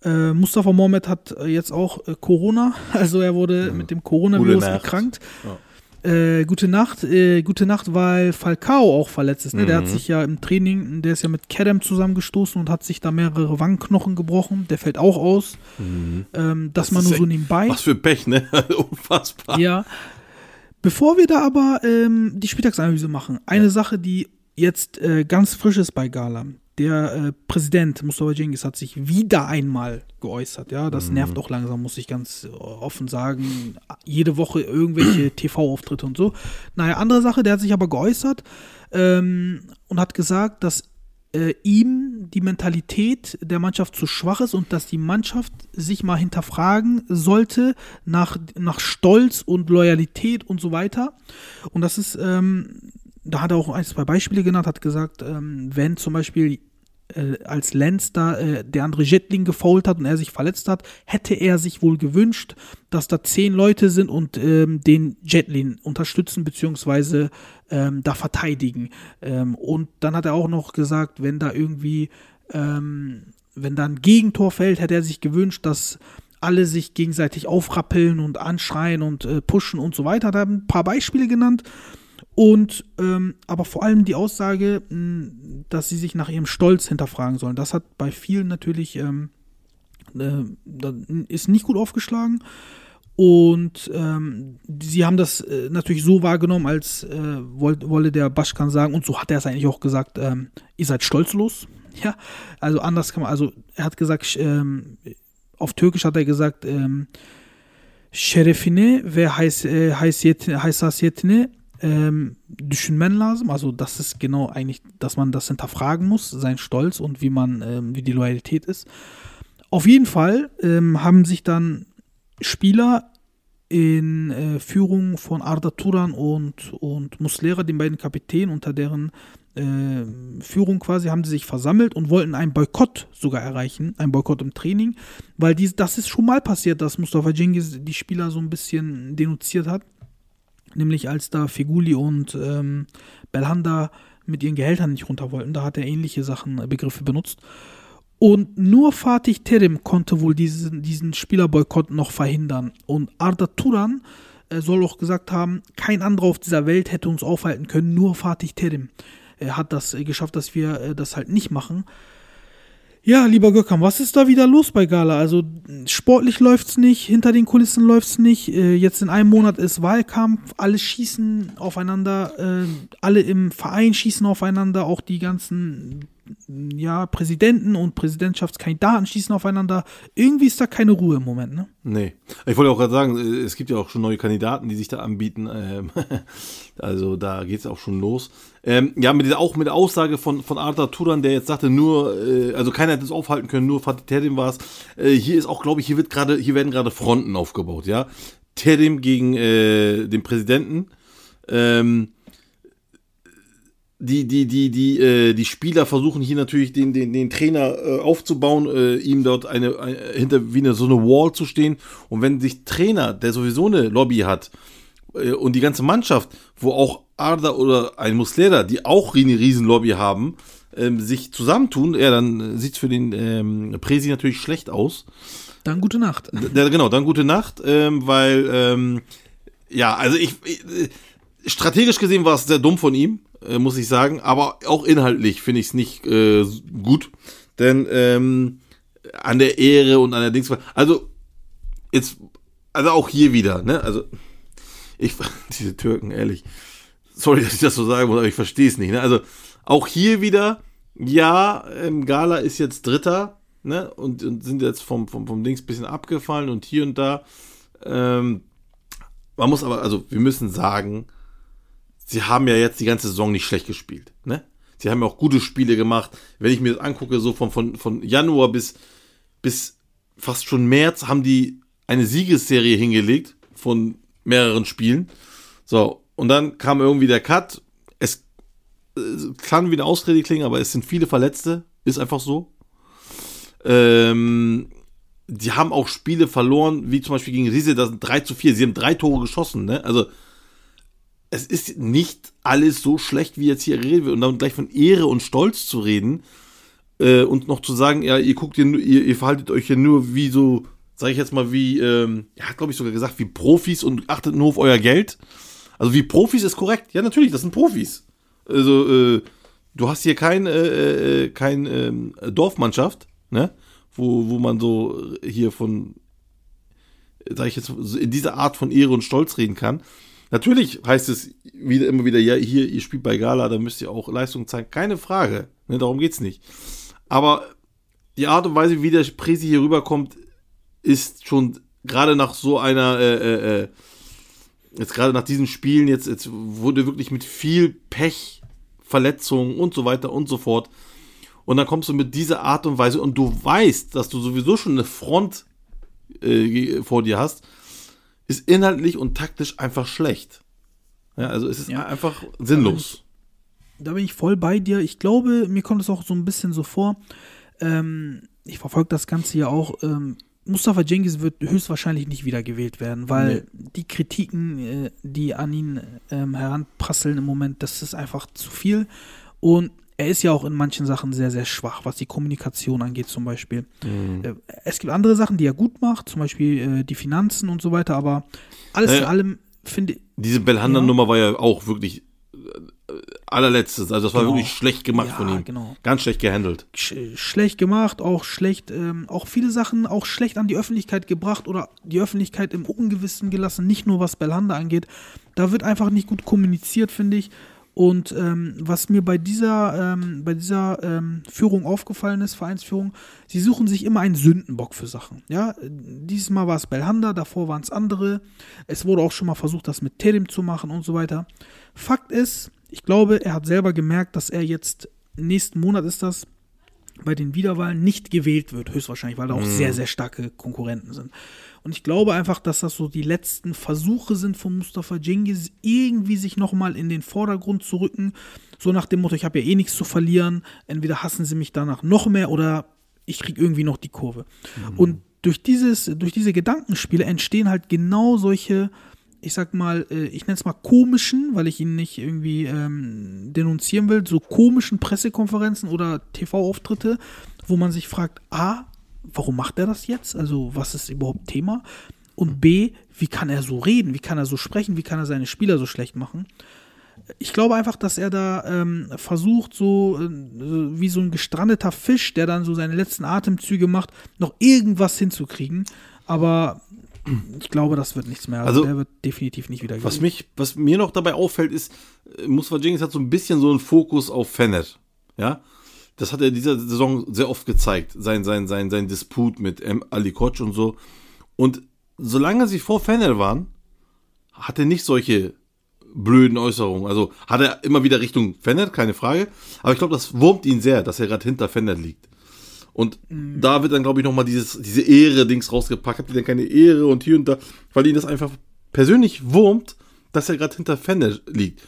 äh, Mustafa Mohamed hat äh, jetzt auch äh, Corona, also er wurde mhm. mit dem Coronavirus erkrankt. Ja. Äh, gute Nacht, äh, gute Nacht, weil Falcao auch verletzt ist. Ne? Mhm. Der hat mhm. sich ja im Training, der ist ja mit Kerem zusammengestoßen und hat sich da mehrere Wangenknochen gebrochen. Der fällt auch aus. Mhm. Ähm, das, das mal nur so nebenbei. Was für Pech, ne? Unfassbar. Ja. Bevor wir da aber ähm, die Spieltagsanalyse machen, eine ja. Sache, die jetzt äh, ganz frisch ist bei Gala der äh, Präsident Mustafa Cengiz hat sich wieder einmal geäußert. Ja, das mhm. nervt auch langsam, muss ich ganz äh, offen sagen. Jede Woche irgendwelche TV-Auftritte und so. Naja, andere Sache, der hat sich aber geäußert ähm, und hat gesagt, dass äh, ihm die Mentalität der Mannschaft zu schwach ist und dass die Mannschaft sich mal hinterfragen sollte nach, nach Stolz und Loyalität und so weiter. Und das ist, ähm, da hat er auch ein, zwei Beispiele genannt, hat gesagt, ähm, wenn zum Beispiel äh, als Lenz da äh, der andere Jetling gefault hat und er sich verletzt hat, hätte er sich wohl gewünscht, dass da zehn Leute sind und ähm, den Jetlin unterstützen beziehungsweise ähm, da verteidigen. Ähm, und dann hat er auch noch gesagt, wenn da irgendwie, ähm, wenn da ein Gegentor fällt, hätte er sich gewünscht, dass alle sich gegenseitig aufrappeln und anschreien und äh, pushen und so weiter. Hat er ein paar Beispiele genannt. Und ähm, aber vor allem die Aussage, mh, dass sie sich nach ihrem Stolz hinterfragen sollen. Das hat bei vielen natürlich ähm, äh, ist nicht gut aufgeschlagen. Und ähm, sie haben das äh, natürlich so wahrgenommen, als äh, wollte, wolle der Baschkan sagen, und so hat er es eigentlich auch gesagt, ähm, ihr seid stolzlos. Ja, also anders kann man, also er hat gesagt, ähm, auf Türkisch hat er gesagt, ähm, Şerefine ve haysiyetine ähm, düşünmen lazım. Also das ist genau eigentlich, dass man das hinterfragen muss, sein Stolz und wie man, ähm, wie die Loyalität ist. Auf jeden Fall ähm, haben sich dann Spieler in äh, Führung von Arda Turan und, und Muslera, den beiden Kapitänen, unter deren äh, Führung quasi, haben sie sich versammelt und wollten einen Boykott sogar erreichen, einen Boykott im Training, weil dies, das ist schon mal passiert, dass Mustafa Cengiz die Spieler so ein bisschen denunziert hat nämlich als da Figuli und ähm, Belhanda mit ihren Gehältern nicht runter wollten. Da hat er ähnliche Sachen, äh, Begriffe benutzt. Und nur Fatih Terim konnte wohl diesen, diesen Spielerboykott noch verhindern. Und Arda Turan äh, soll auch gesagt haben, kein anderer auf dieser Welt hätte uns aufhalten können, nur Fatih Terim. Er hat das äh, geschafft, dass wir äh, das halt nicht machen. Ja, lieber Gökhan, was ist da wieder los bei Gala? Also sportlich läuft's nicht, hinter den Kulissen läuft's nicht. Äh, jetzt in einem Monat ist Wahlkampf, alle schießen aufeinander, äh, alle im Verein schießen aufeinander, auch die ganzen ja, Präsidenten und Präsidentschaftskandidaten schießen aufeinander. Irgendwie ist da keine Ruhe im Moment, ne? Nee. Ich wollte auch gerade sagen, es gibt ja auch schon neue Kandidaten, die sich da anbieten. Ähm, also da geht es auch schon los. Ähm, ja, mit auch mit der Aussage von, von Arthur Turan, der jetzt sagte, nur, äh, also keiner hätte es aufhalten können, nur Fatih Terim war es. Äh, hier ist auch, glaube ich, hier wird gerade, hier werden gerade Fronten aufgebaut, ja. Terim gegen äh, den Präsidenten. Ähm, die, die, die, die, äh, die Spieler versuchen hier natürlich den, den, den Trainer äh, aufzubauen, äh, ihm dort eine, eine hinter wie eine so eine Wall zu stehen. Und wenn sich Trainer, der sowieso eine Lobby hat, äh, und die ganze Mannschaft, wo auch Arda oder ein Muslera, die auch eine riesen Lobby haben, ähm, sich zusammentun, ja, dann sieht's für den ähm, Presi natürlich schlecht aus. Dann gute Nacht. Ja, genau, dann gute Nacht, ähm, weil, ähm, ja, also ich, ich äh, strategisch gesehen war es sehr dumm von ihm, äh, muss ich sagen, aber auch inhaltlich finde ich es nicht äh, gut, denn ähm, an der Ehre und an der Dings, also jetzt, also auch hier wieder, ne, also ich, diese Türken, ehrlich, sorry, dass ich das so sagen muss, aber ich verstehe es nicht, ne, also auch hier wieder, ja, ähm, Gala ist jetzt Dritter, ne, und, und sind jetzt vom, vom, vom Dings bisschen abgefallen und hier und da, ähm, man muss aber, also wir müssen sagen, sie haben ja jetzt die ganze Saison nicht schlecht gespielt. Ne? Sie haben ja auch gute Spiele gemacht. Wenn ich mir das angucke, so von, von, von Januar bis, bis fast schon März haben die eine Siegesserie hingelegt von mehreren Spielen. So, und dann kam irgendwie der Cut. Es äh, kann wie eine Ausrede klingen, aber es sind viele Verletzte. Ist einfach so. Ähm, die haben auch Spiele verloren, wie zum Beispiel gegen Riese, das sind 3 zu 4. Sie haben drei Tore geschossen, ne? Also, es ist nicht alles so schlecht, wie jetzt hier geredet wird. Und dann gleich von Ehre und Stolz zu reden äh, und noch zu sagen, ja, ihr guckt ihr, ihr, ihr verhaltet euch ja nur wie so, sag ich jetzt mal, wie, ähm, er hat glaube ich sogar gesagt, wie Profis und achtet nur auf euer Geld. Also wie Profis ist korrekt. Ja, natürlich, das sind Profis. Also, äh, du hast hier kein, äh, äh, kein ähm, Dorfmannschaft, ne? Wo, wo man so hier von, sag ich jetzt, in dieser Art von Ehre und Stolz reden kann. Natürlich heißt es wieder, immer wieder, ja, hier, ihr spielt bei Gala, da müsst ihr auch Leistung zeigen. Keine Frage. Ne, darum geht's nicht. Aber die Art und Weise, wie der Presi hier rüberkommt, ist schon gerade nach so einer, äh, äh, äh, jetzt gerade nach diesen Spielen, jetzt, jetzt wurde wirklich mit viel Pech, Verletzungen und so weiter und so fort. Und dann kommst du mit dieser Art und Weise und du weißt, dass du sowieso schon eine Front äh, vor dir hast ist inhaltlich und taktisch einfach schlecht. Ja, also es ist Ja. einfach sinnlos. Da bin ich voll bei dir. Ich glaube, mir kommt es auch so ein bisschen so vor. Ähm, ich verfolge das Ganze ja auch. Ähm, Mustafa Cengiz wird höchstwahrscheinlich nicht wieder gewählt werden, weil die Kritiken, äh, die an ihn ähm, heranprasseln im Moment, das ist einfach zu viel. Und er ist ja auch in manchen Sachen sehr, sehr schwach, was die Kommunikation angeht, zum Beispiel. Äh, es gibt andere Sachen, die er gut macht, zum Beispiel äh, die Finanzen und so weiter, aber alles in Naja. allem finde ich. Diese Belhanda-Nummer war ja auch wirklich äh, allerletztes. Also das war Genau. wirklich schlecht gemacht Ja, von ihm. genau. Ganz schlecht gehandelt. sch schlecht gemacht, auch schlecht, ähm, auch viele Sachen auch schlecht an die Öffentlichkeit gebracht oder die Öffentlichkeit im Ungewissen gelassen, nicht nur was Belhanda angeht. Da wird einfach nicht gut kommuniziert, finde ich. Und ähm, was mir bei dieser, ähm, bei dieser ähm, Führung aufgefallen ist, Vereinsführung, sie suchen sich immer einen Sündenbock für Sachen. Ja, dieses Mal war es Belhanda, davor waren es andere. Es wurde auch schon mal versucht, das mit Terim zu machen und so weiter. Fakt ist, ich glaube, er hat selber gemerkt, dass er jetzt nächsten Monat ist das bei den Wiederwahlen nicht gewählt wird, höchstwahrscheinlich, weil da auch sehr, sehr starke Konkurrenten sind. Und ich glaube einfach, dass das so die letzten Versuche sind von Mustafa Cengiz, irgendwie sich nochmal in den Vordergrund zu rücken. So nach dem Motto, ich habe ja eh nichts zu verlieren. Entweder hassen sie mich danach noch mehr oder ich kriege irgendwie noch die Kurve. Und durch, dieses, durch diese Gedankenspiele entstehen halt genau solche, ich sag mal, äh, ich nenne es mal komischen, weil ich ihn nicht irgendwie ähm, denunzieren will, so komischen Pressekonferenzen oder TV-Auftritte, wo man sich fragt, A, warum macht er das jetzt? Also, was ist überhaupt Thema? Und B, wie kann er so reden? Wie kann er so sprechen? Wie kann er seine Spieler so schlecht machen? Ich glaube einfach, dass er da ähm, versucht, so äh, wie so ein gestrandeter Fisch, der dann so seine letzten Atemzüge macht, noch irgendwas hinzukriegen. Aber ich glaube, das wird nichts mehr. Also, Also, der wird definitiv nicht wieder Was mich, was mir noch dabei auffällt, ist, äh, Mustafa Cengiz hat so ein bisschen so einen Fokus auf Fenet. Ja. Das hat er dieser Saison sehr oft gezeigt. Sein, sein, sein, sein Disput mit M. Ali Koç und so. Und solange sie vor Fener waren, hat er nicht solche blöden Äußerungen. Also hat er immer wieder Richtung Fener, keine Frage. Aber ich glaube, das wurmt ihn sehr, dass er gerade hinter Fener liegt. Und da wird dann, glaube ich, nochmal dieses, diese Ehre-Dings rausgepackt. Habt ihr denn keine Ehre und hier und da, weil ihn das einfach persönlich wurmt, dass er gerade hinter Fener liegt.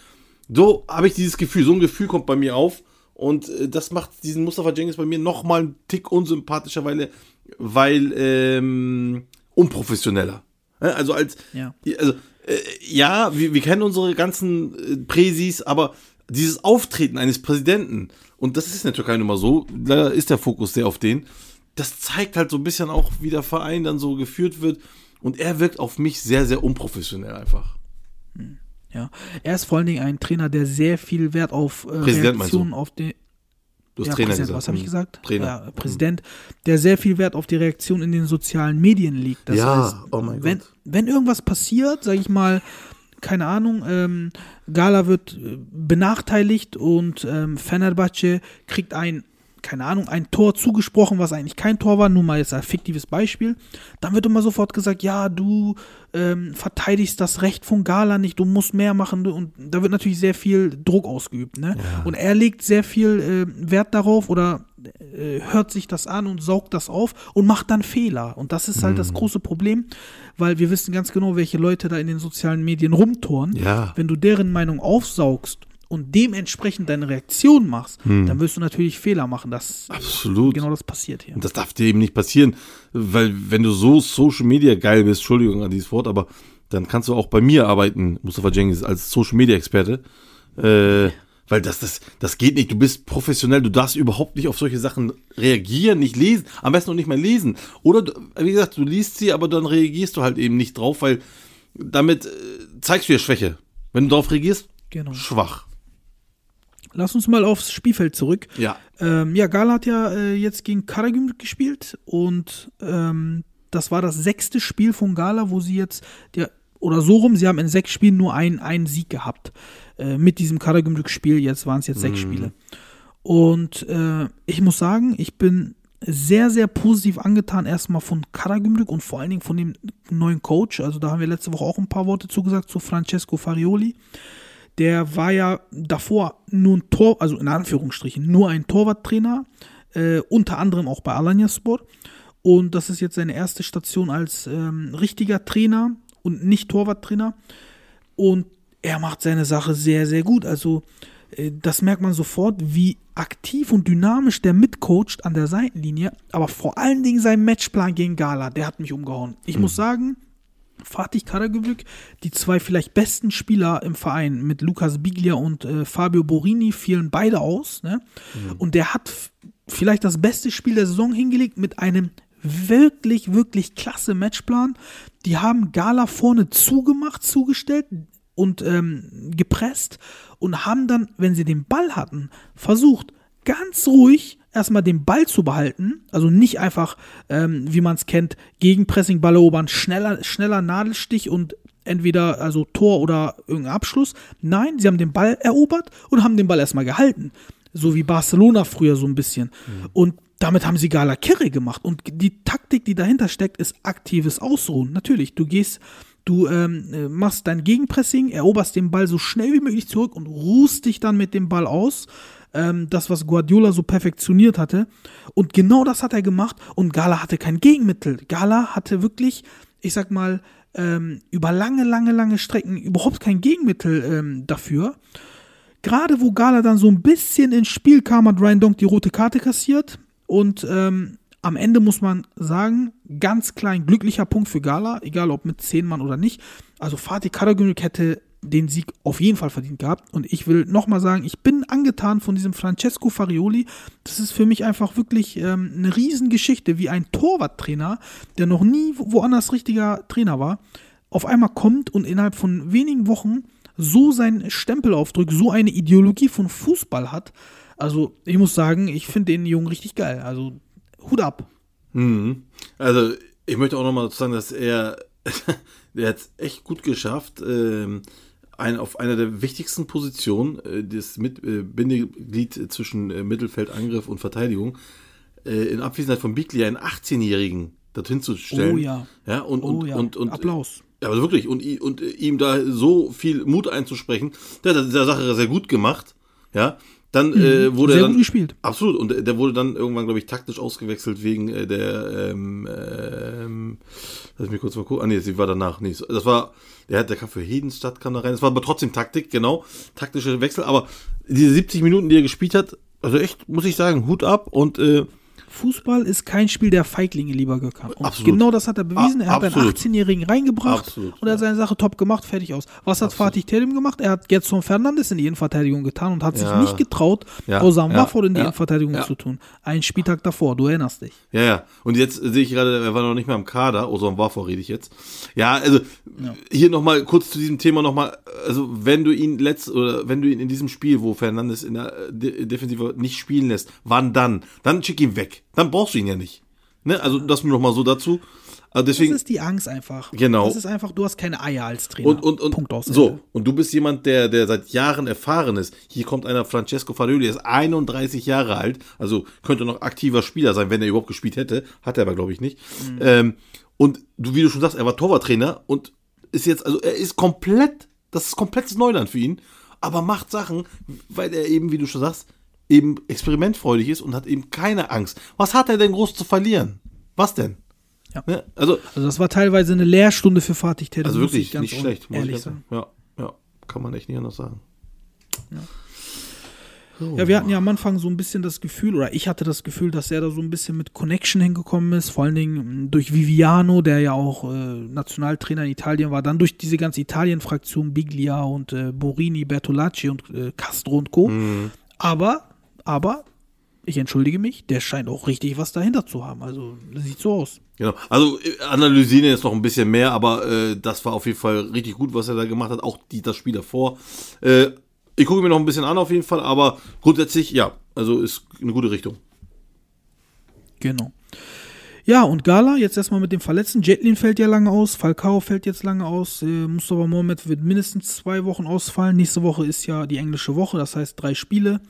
So habe ich dieses Gefühl, so ein Gefühl kommt bei mir auf. Und äh, das macht diesen Mustafa Cengiz bei mir nochmal einen Tick unsympathischer, weil, weil ähm, unprofessioneller. Also als, Ja. also, äh, ja, wir, wir kennen unsere ganzen äh, Präsis, aber dieses Auftreten eines Präsidenten, und das ist in der Türkei nun mal so, leider ist der Fokus sehr auf den, das zeigt halt so ein bisschen auch, wie der Verein dann so geführt wird. Und er wirkt auf mich sehr, sehr unprofessionell einfach. Ja. Er ist vor allen Dingen ein Trainer, der sehr viel Wert auf äh, Präsident? Reaktionen auf den. Du hast ja, Trainer Präsident, gesagt. was habe ich Hm. gesagt? Trainer. Ja, Präsident, der sehr viel Wert auf die Reaktion in den sozialen Medien legt. Das Ja, heißt, oh mein wenn, Gott. wenn irgendwas passiert, sage ich mal, keine Ahnung, ähm, Gala wird äh, benachteiligt und ähm, Fenerbahce kriegt ein, keine Ahnung, ein Tor zugesprochen, was eigentlich kein Tor war, nur mal jetzt ein fiktives Beispiel, dann wird immer sofort gesagt, ja, du ähm, verteidigst das Recht von Gala nicht, du musst mehr machen und da wird natürlich sehr viel Druck ausgeübt, ne? Und er legt sehr viel äh, Wert darauf oder äh, hört sich das an und saugt das auf und macht dann Fehler. Und das ist halt das große Problem, weil wir wissen ganz genau, welche Leute da in den sozialen Medien rumtoren. Ja. Wenn du deren Meinung aufsaugst und dementsprechend deine Reaktion machst, dann wirst du natürlich Fehler machen. Das Absolut. genau das passiert hier. Und das darf dir eben nicht passieren, weil wenn du so Social Media geil bist, Entschuldigung an dieses Wort, aber dann kannst du auch bei mir arbeiten, Mustafa Cengiz, als Social Media Experte. Äh, weil das, das, das geht nicht. Du bist professionell, du darfst überhaupt nicht auf solche Sachen reagieren, nicht lesen, am besten noch nicht mal lesen. Oder, du, wie gesagt, du liest sie, aber dann reagierst du halt eben nicht drauf, weil damit äh, zeigst du ja Schwäche. Wenn du darauf reagierst, Genau. schwach. Lass uns mal aufs Spielfeld zurück. Ja. Ähm, ja, Gala hat ja äh, jetzt gegen Karagümrük gespielt und ähm, das war das sechste Spiel von Gala, wo sie jetzt, der, oder so rum, sie haben in sechs Spielen nur ein, einen Sieg gehabt. Äh, mit diesem Karagümrük-Spiel, jetzt waren es jetzt sechs Spiele. Und äh, ich muss sagen, ich bin sehr, sehr positiv angetan erstmal von Karagümrük und vor allen Dingen von dem neuen Coach. Also da haben wir letzte Woche auch ein paar Worte zugesagt zu Francesco Farioli. Der war ja davor nur ein Tor, also in Anführungsstrichen, nur ein Torwarttrainer, äh, unter anderem auch bei Alanyaspor. Und das ist jetzt seine erste Station als ähm, richtiger Trainer und nicht Torwarttrainer. Und er macht seine Sache sehr, sehr gut. Also äh, das merkt man sofort, wie aktiv und dynamisch der mitcoacht an der Seitenlinie. Aber vor allen Dingen sein Matchplan gegen Gala, der hat mich umgehauen. Ich muss sagen, Fatih Karagümrük, die zwei vielleicht besten Spieler im Verein mit Lukas Biglia und äh, Fabio Borini fielen beide aus. Ne? Und der hat vielleicht das beste Spiel der Saison hingelegt mit einem wirklich, wirklich klasse Matchplan. Die haben Gala vorne zugemacht, zugestellt und ähm, gepresst und haben dann, wenn sie den Ball hatten, versucht, ganz ruhig erstmal den Ball zu behalten. Also nicht einfach, ähm, wie man es kennt, Gegenpressing, Ball erobern, schneller, schneller Nadelstich und entweder also Tor oder irgendein Abschluss. Nein, sie haben den Ball erobert und haben den Ball erstmal gehalten. So wie Barcelona früher so ein bisschen. Und damit haben sie Gala Kirre gemacht. Und die Taktik, die dahinter steckt, ist aktives Ausruhen. Natürlich, du gehst, du ähm, äh, machst dein Gegenpressing, eroberst den Ball so schnell wie möglich zurück und ruhst dich dann mit dem Ball aus. Ähm, das, was Guardiola so perfektioniert hatte. Und genau das hat er gemacht. Und Gala hatte kein Gegenmittel. Gala hatte wirklich, ich sag mal, ähm, über lange, lange, lange Strecken überhaupt kein Gegenmittel ähm, dafür. Gerade wo Gala dann so ein bisschen ins Spiel kam, hat Ryan Donk die rote Karte kassiert. Und ähm, am Ende muss man sagen, ganz klein glücklicher Punkt für Gala, egal ob mit 10 Mann oder nicht. Also Fatih Karagümrük hätte den Sieg auf jeden Fall verdient gehabt. Und ich will nochmal sagen, ich bin angetan von diesem Francesco Farioli. Das ist für mich einfach wirklich ähm, eine Riesengeschichte, wie ein Torwarttrainer, der noch nie woanders richtiger Trainer war, auf einmal kommt und innerhalb von wenigen Wochen so seinen Stempel aufdrückt, so eine Ideologie von Fußball hat. Also, ich muss sagen, ich finde den Jungen richtig geil. Also, Hut ab. Mhm. Also, ich möchte auch nochmal sagen, dass er, der hat es echt gut geschafft, ähm, ein, auf einer der wichtigsten Positionen, äh, das mit, äh, Bindeglied zwischen äh, Mittelfeld, Angriff und Verteidigung, äh, in Abwesenheit von Biglia einen 18-Jährigen dorthin zu stellen. Oh ja. ja und, und, Oh ja. und, und, Applaus. Ja, aber wirklich, und, und äh, ihm da so viel Mut einzusprechen, der hat der Sache sehr gut gemacht. Ja, dann äh, wurde Mhm. Sehr er dann, gut gespielt. Absolut, und der- der wurde dann irgendwann, glaube ich, taktisch ausgewechselt wegen äh, der, ähm, ähm, lass mich kurz mal gucken, ah nee, sie war danach, nee, das war, der, hat- der kam für Hedenstadt, kam da rein, das war aber trotzdem Taktik, genau, taktische Wechsel, aber diese 70 Minuten, die er gespielt hat, also echt, muss ich sagen, Hut ab. Und äh, Fußball ist kein Spiel der Feiglinge, lieber Gökhan. Und Absolut. genau das hat er bewiesen. Er hat einen absolut. 18-Jährigen reingebracht Absolut, und er hat seine Sache top gemacht, fertig aus. Was hat Fatih Terim gemacht? Er hat Gerson Fernandes in die Innenverteidigung getan und hat sich Ja. nicht getraut, Ja, Osam ja, in die ja, Innenverteidigung ja. zu tun. Einen Spieltag davor, du erinnerst dich. Ja, ja. Und jetzt sehe ich gerade, er war noch nicht mal im Kader. Ozon Warfor rede ich jetzt. Ja, also hier nochmal kurz zu diesem Thema nochmal. Also wenn du ihn letzt oder wenn du ihn in diesem Spiel, wo Fernandes in der äh, De Defensive nicht spielen lässt, wann dann? Dann schick ihn weg. Dann brauchst du ihn ja nicht. Ne? Also das nur nochmal so dazu. Also deswegen. Das ist die Angst einfach. Genau. Das ist einfach, du hast keine Eier als Trainer. Und, und, und Punkt aus. so, und du bist jemand, der, der seit Jahren erfahren ist. Hier kommt einer Francesco Farioli, der ist 31 Jahre alt, also könnte noch aktiver Spieler sein, wenn er überhaupt gespielt hätte. Hat er aber, glaube ich, nicht. Ähm, und du, wie du schon sagst, er war Torwarttrainer und ist jetzt, also er ist komplett, das ist komplettes Neuland für ihn, aber macht Sachen, weil er eben, wie du schon sagst, eben experimentfreudig ist und hat eben keine Angst. Was hat er denn groß zu verlieren? Was denn? Ja. Ne? Also, Also das war teilweise eine Lehrstunde für Fatih Terim. also wirklich nicht schlecht, muss ich sagen. Ja, ja, kann man echt nicht anders sagen. Ja, wir hatten ja am Anfang so ein bisschen das Gefühl, oder ich hatte das Gefühl, dass er da so ein bisschen mit Connection hingekommen ist, vor allen Dingen mh, durch Viviano, der ja auch äh, Nationaltrainer in Italien war, dann durch diese ganze Italien-Fraktion Biglia und äh, Borini, Bertolacci und äh, Castro und Co. Aber, aber, ich entschuldige mich, der scheint auch richtig was dahinter zu haben. Also, das sieht so aus. Genau. Also äh, analysieren jetzt noch ein bisschen mehr, aber äh, das war auf jeden Fall richtig gut, was er da gemacht hat. Auch die, das Spiel davor. Äh, ich gucke mir noch ein bisschen an auf jeden Fall, aber grundsätzlich ja, also ist eine gute Richtung. Genau. Ja, und Gala, jetzt erstmal mit dem Verletzten. Jetlin fällt ja lange aus, Falcao fällt jetzt lange aus, äh, Mustafa Mohamed wird mindestens zwei Wochen ausfallen. Nächste Woche ist ja die englische Woche, das heißt drei Spiele.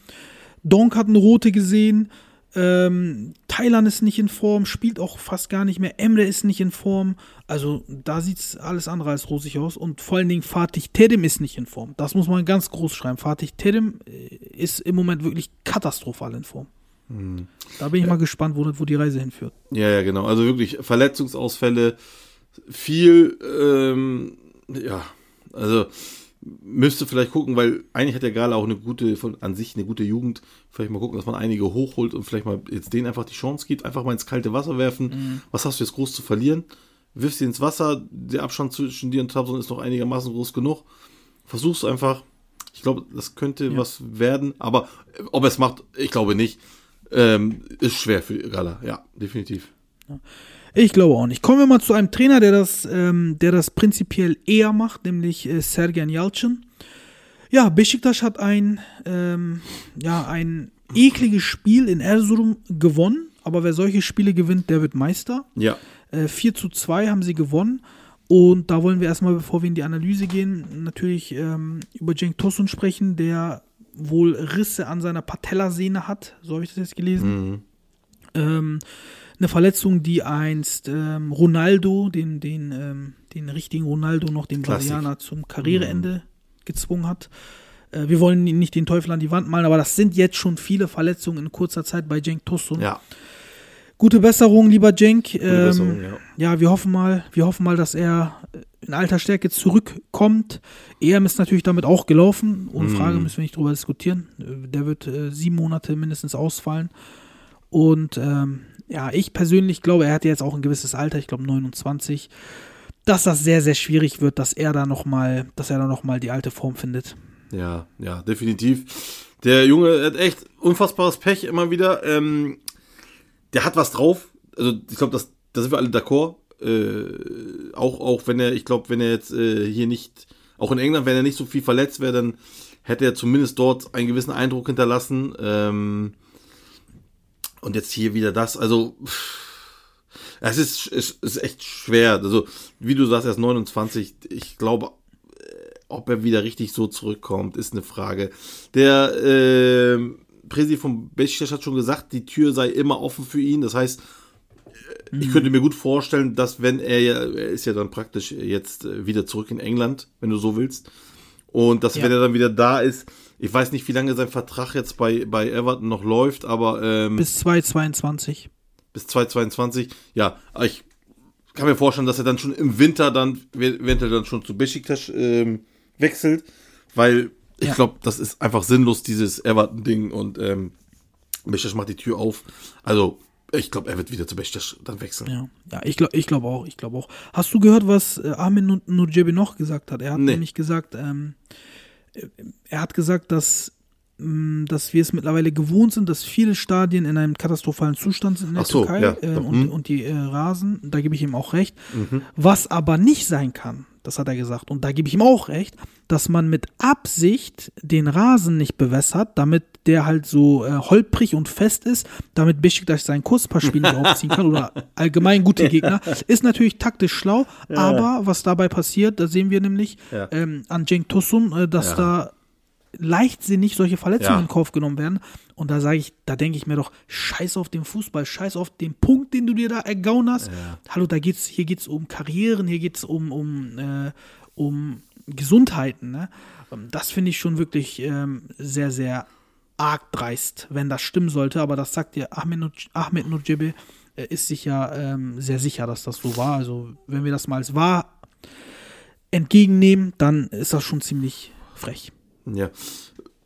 Donk hat eine rote gesehen. Ähm, Thailand ist nicht in Form, spielt auch fast gar nicht mehr. Emre ist nicht in Form. Also da sieht es alles andere als rosig aus. Und vor allen Dingen Fatih Terim ist nicht in Form. Das muss man ganz groß schreiben. Fatih Terim äh, ist im Moment wirklich katastrophal in Form. Da bin ich mal gespannt, wo, wo die Reise hinführt. Ja, ja, genau. Also wirklich Verletzungsausfälle, viel, ähm, ja, also müsste vielleicht gucken, weil eigentlich hat der Gala auch eine gute, von an sich eine gute Jugend. Vielleicht mal gucken, dass man einige hochholt und vielleicht mal jetzt denen einfach die Chance gibt, einfach mal ins kalte Wasser werfen. Was hast du jetzt groß zu verlieren? Wirfst sie ins Wasser, der Abstand zwischen dir und Trabzon ist noch einigermaßen groß genug. Versuch's einfach. Ich glaube, das könnte was werden, aber äh, ob er es macht, ich glaube nicht. Ähm, ist schwer für Gala, ja, definitiv. Ich glaube auch nicht. Kommen wir mal zu einem Trainer, der das, ähm, der das prinzipiell eher macht, nämlich äh, Sergen Yalcin. Ja, Besiktas hat ein, ähm, ja, ein ekliges Spiel in Erzurum gewonnen, aber wer solche Spiele gewinnt, der wird Meister. Ja. Äh, 4 zu 2 haben sie gewonnen. Und da wollen wir erstmal, bevor wir in die Analyse gehen, natürlich ähm, über Cenk Tosun sprechen, der wohl Risse an seiner Patellasehne hat. So habe ich das jetzt gelesen. Ähm, eine Verletzung, die einst ähm, Ronaldo, den, den, ähm, den richtigen Ronaldo, noch den Klassik. Brasilianer zum Karriereende gezwungen hat. Äh, wir wollen ihn nicht den Teufel an die Wand malen, aber das sind jetzt schon viele Verletzungen in kurzer Zeit bei Cenk Tosun. Ja. Gute Besserung, lieber Cenk. Ähm, Besserung, ja. ja, wir hoffen mal, wir hoffen mal, dass er in alter Stärke zurückkommt. EM ist natürlich damit auch gelaufen. Ohne Frage müssen wir nicht drüber diskutieren. Äh, Der wird äh, sieben Monate mindestens ausfallen. Und ähm, ja, ich persönlich glaube, er hat jetzt auch ein gewisses Alter, ich glaube 29, dass das sehr, sehr schwierig wird, dass er da nochmal, dass er da noch mal die alte Form findet. Ja, ja, definitiv. Der Junge hat echt unfassbares Pech immer wieder. Ähm, der hat was drauf. Also ich glaube, das, da sind wir alle d'accord. Äh, auch, auch wenn er, ich glaube, wenn er jetzt äh, hier nicht, auch in England, wenn er nicht so viel verletzt wäre, dann hätte er zumindest dort einen gewissen Eindruck hinterlassen. Ähm, und jetzt hier wieder das. Also es ist, es ist echt schwer. Also wie du sagst, er ist 29. Ich glaube, ob er wieder richtig so zurückkommt, ist eine Frage. Der äh, Präsident von Besiktas hat schon gesagt, die Tür sei immer offen für ihn. Das heißt, ich könnte mir gut vorstellen, dass wenn er ja, er ist ja dann praktisch jetzt äh, wieder zurück in England, wenn du so willst. Und dass Ja. wenn er dann wieder da ist, ich weiß nicht, wie lange sein Vertrag jetzt bei, bei Everton noch läuft, aber ähm, bis, Bis 2022. bis 2022, ja, ich kann mir vorstellen, dass er dann schon im Winter dann eventuell dann schon zu Besiktas ähm, wechselt, weil ich Ja. glaube, das ist einfach sinnlos, dieses Everton-Ding und ähm, Besiktas macht die Tür auf. Also, ich glaube, er wird wieder zu Besiktas dann wechseln. Ja, ja ich glaube ich glaub auch, ich glaube auch. Hast du gehört, was äh, Nur- Nurjebi noch gesagt hat? Er hat Nee. nämlich gesagt, ähm, äh, er hat gesagt, dass, mh, dass wir es mittlerweile gewohnt sind, dass viele Stadien in einem katastrophalen Zustand sind in der so, Türkei ja, äh, doch, und, hm. und die äh, Rasen, da gebe ich ihm auch recht. Was aber nicht sein kann, das hat er gesagt, und da gebe ich ihm auch recht, dass man mit Absicht den Rasen nicht bewässert, damit der halt so äh, holprig und fest ist, damit Besiktas sein Kurzpassspiel nicht aufziehen kann oder allgemein gute Gegner, ist natürlich taktisch schlau, aber was dabei passiert, da sehen wir nämlich Ja. ähm, an Cenk Tosun, äh, dass Ja. da leichtsinnig solche Verletzungen Ja. in Kauf genommen werden. Und da sage ich, da denke ich mir doch, scheiß auf den Fußball, scheiß auf den Punkt, den du dir da ergauen hast. Hallo, da geht's, hier geht's um Karrieren, hier geht's um, um, äh, um Gesundheiten. Ne? Ähm, Das finde ich schon wirklich ähm, sehr, sehr arg dreist, wenn das stimmen sollte. Aber das sagt dir Ahmed, Ahmed ist sich ja ähm, sehr sicher, dass das so war. Also wenn wir das mal als wahr entgegennehmen, dann ist das schon ziemlich frech. Ja.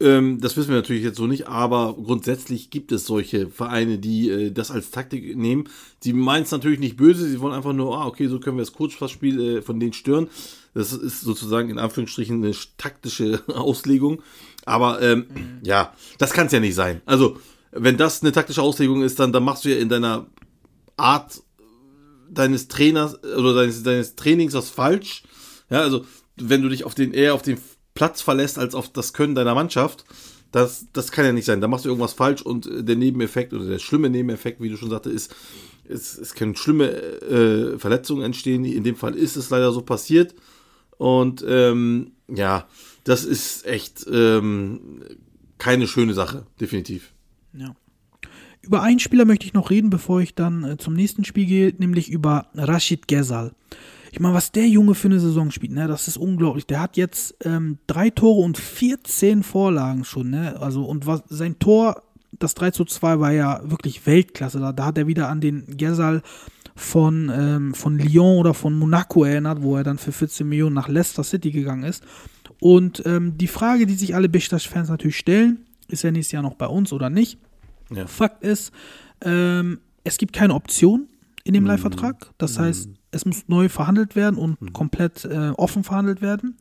Ähm, das wissen wir natürlich jetzt so nicht, aber grundsätzlich gibt es solche Vereine, die äh, das als Taktik nehmen. Sie meinen es natürlich nicht böse, sie wollen einfach nur, ah, okay, so können wir das Kurzpassspiel äh, von denen stören. Das ist sozusagen in Anführungsstrichen eine taktische Auslegung. Aber ähm, ja, das kann es ja nicht sein. Also, wenn das eine taktische Auslegung ist, dann, dann machst du ja in deiner Art deines Trainers oder deines, deines Trainings was falsch. Ja, also wenn du dich auf den eher auf den Platz verlässt als auf das Können deiner Mannschaft, das, das kann ja nicht sein. Da machst du irgendwas falsch und äh, der Nebeneffekt oder der schlimme Nebeneffekt, wie du schon sagte, ist, es, es können schlimme äh, Verletzungen entstehen. In dem Fall ist es leider so passiert. Und ähm, ja, das ist echt ähm, keine schöne Sache, definitiv. Ja. Über einen Spieler möchte ich noch reden, bevor ich dann äh, zum nächsten Spiel gehe, nämlich über Rashid Ghezal. Ich meine, was der Junge für eine Saison spielt, ne, das ist unglaublich. Der hat jetzt ähm, drei Tore und 14 Vorlagen schon, ne? Also, und was sein Tor, das 3 zu 2 war ja wirklich Weltklasse. Da, da hat er wieder an den Ghezal von, ähm, von Lyon oder von Monaco erinnert, wo er dann für 14 Millionen nach Leicester City gegangen ist. Und ähm, die Frage, die sich alle Besiktas-Fans natürlich stellen, ist er nächstes Jahr noch bei uns oder nicht? Ja. Fakt ist, ähm, es gibt keine Option in dem Leihvertrag. Das heißt, es muss neu verhandelt werden und komplett äh, offen verhandelt werden.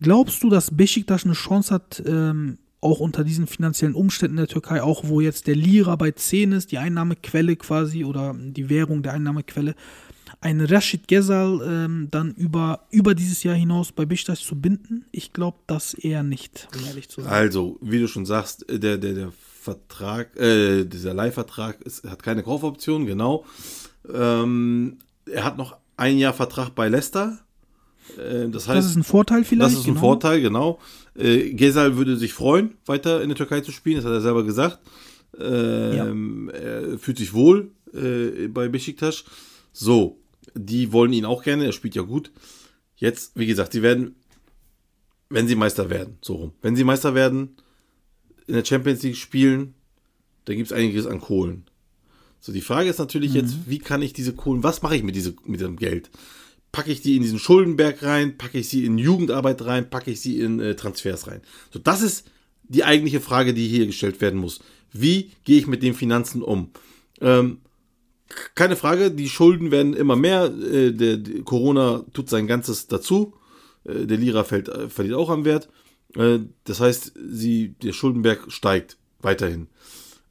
Glaubst du, dass Besiktas eine Chance hat, ähm, auch unter diesen finanziellen Umständen der Türkei, auch wo jetzt der Lira bei 10 ist, die Einnahmequelle quasi oder die Währung der Einnahmequelle, einen Rashid Ghezal ähm, dann über, über dieses Jahr hinaus bei Besiktas zu binden? Ich glaube das eher nicht, um ehrlich zu sein. Also, wie du schon sagst, der, der, der Vertrag, äh, dieser Leihvertrag ist, hat keine Kaufoption, genau. Ähm, er hat noch ein Jahr Vertrag bei Leicester. Äh, das heißt, Das ist ein Vorteil vielleicht. das ist ein genau. Vorteil, genau. Äh, Gesal würde sich freuen, weiter in der Türkei zu spielen, das hat er selber gesagt. Ähm, Er fühlt sich wohl äh, bei Besiktas. So, die wollen ihn auch gerne, er spielt ja gut. Jetzt, wie gesagt, sie werden, wenn sie Meister werden, so rum. Wenn sie Meister werden, in der Champions League spielen, da gibt es einiges an Kohlen. So, die Frage ist natürlich jetzt, wie kann ich diese Kohlen, was mache ich mit, diese, mit diesem Geld? Packe ich die in diesen Schuldenberg rein, packe ich sie in Jugendarbeit rein, packe ich sie in äh, Transfers rein? So, das ist die eigentliche Frage, die hier gestellt werden muss. Wie gehe ich mit den Finanzen um? Ähm, keine Frage, die Schulden werden immer mehr. Äh, der, der Corona tut sein Ganzes dazu. Äh, der Lira fällt, äh, verliert auch am Wert. Äh, das heißt, sie, der Schuldenberg steigt weiterhin.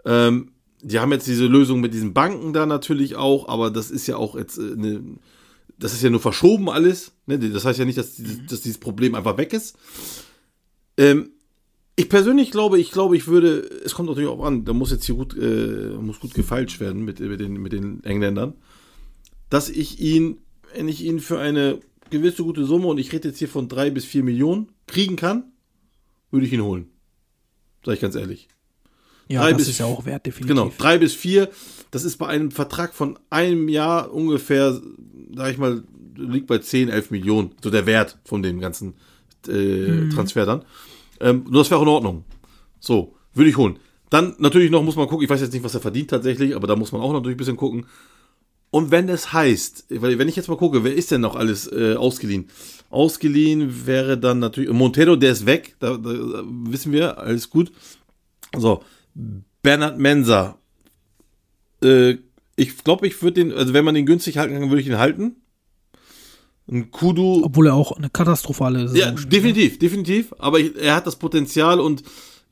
Ähm, die haben jetzt diese Lösung mit diesen Banken da natürlich auch, aber das ist ja auch jetzt äh, eine, das ist ja nur verschoben alles. Ne? Das heißt ja nicht, dass, dieses, dass dieses Problem einfach weg ist. Ähm, ich persönlich glaube, ich glaube, ich würde, es kommt natürlich auch an, da muss jetzt hier gut, äh, muss gut gefeilscht werden mit, mit, den, mit den Engländern, dass ich ihn, wenn ich ihn für eine gewisse gute Summe und ich rede jetzt hier von drei bis vier Millionen kriegen kann, würde ich ihn holen. Sag ich ganz ehrlich. Ja, drei das bis- ist ja auch wert, definitiv. Genau, drei bis vier. Das ist bei einem Vertrag von einem Jahr ungefähr, sag ich mal, liegt bei 10, 11 Millionen. So der Wert von dem ganzen äh, Transfer dann. Ähm, nur das wäre auch in Ordnung. So, würde ich holen. Dann natürlich noch muss man gucken, ich weiß jetzt nicht, was er verdient tatsächlich, aber da muss man auch natürlich ein bisschen gucken. Und wenn es heißt, weil wenn ich jetzt mal gucke, wer ist denn noch alles äh, ausgeliehen? Ausgeliehen wäre dann natürlich Montero, der ist weg, da, da, da wissen wir, alles gut. So, Bernhard Mensa. Äh, ich glaube, ich würde den, also wenn man den günstig halten kann, würde ich ihn halten. Ein Kudu. Obwohl er auch eine katastrophale Saison Ja, ne? definitiv, definitiv. Aber ich, er hat das Potenzial und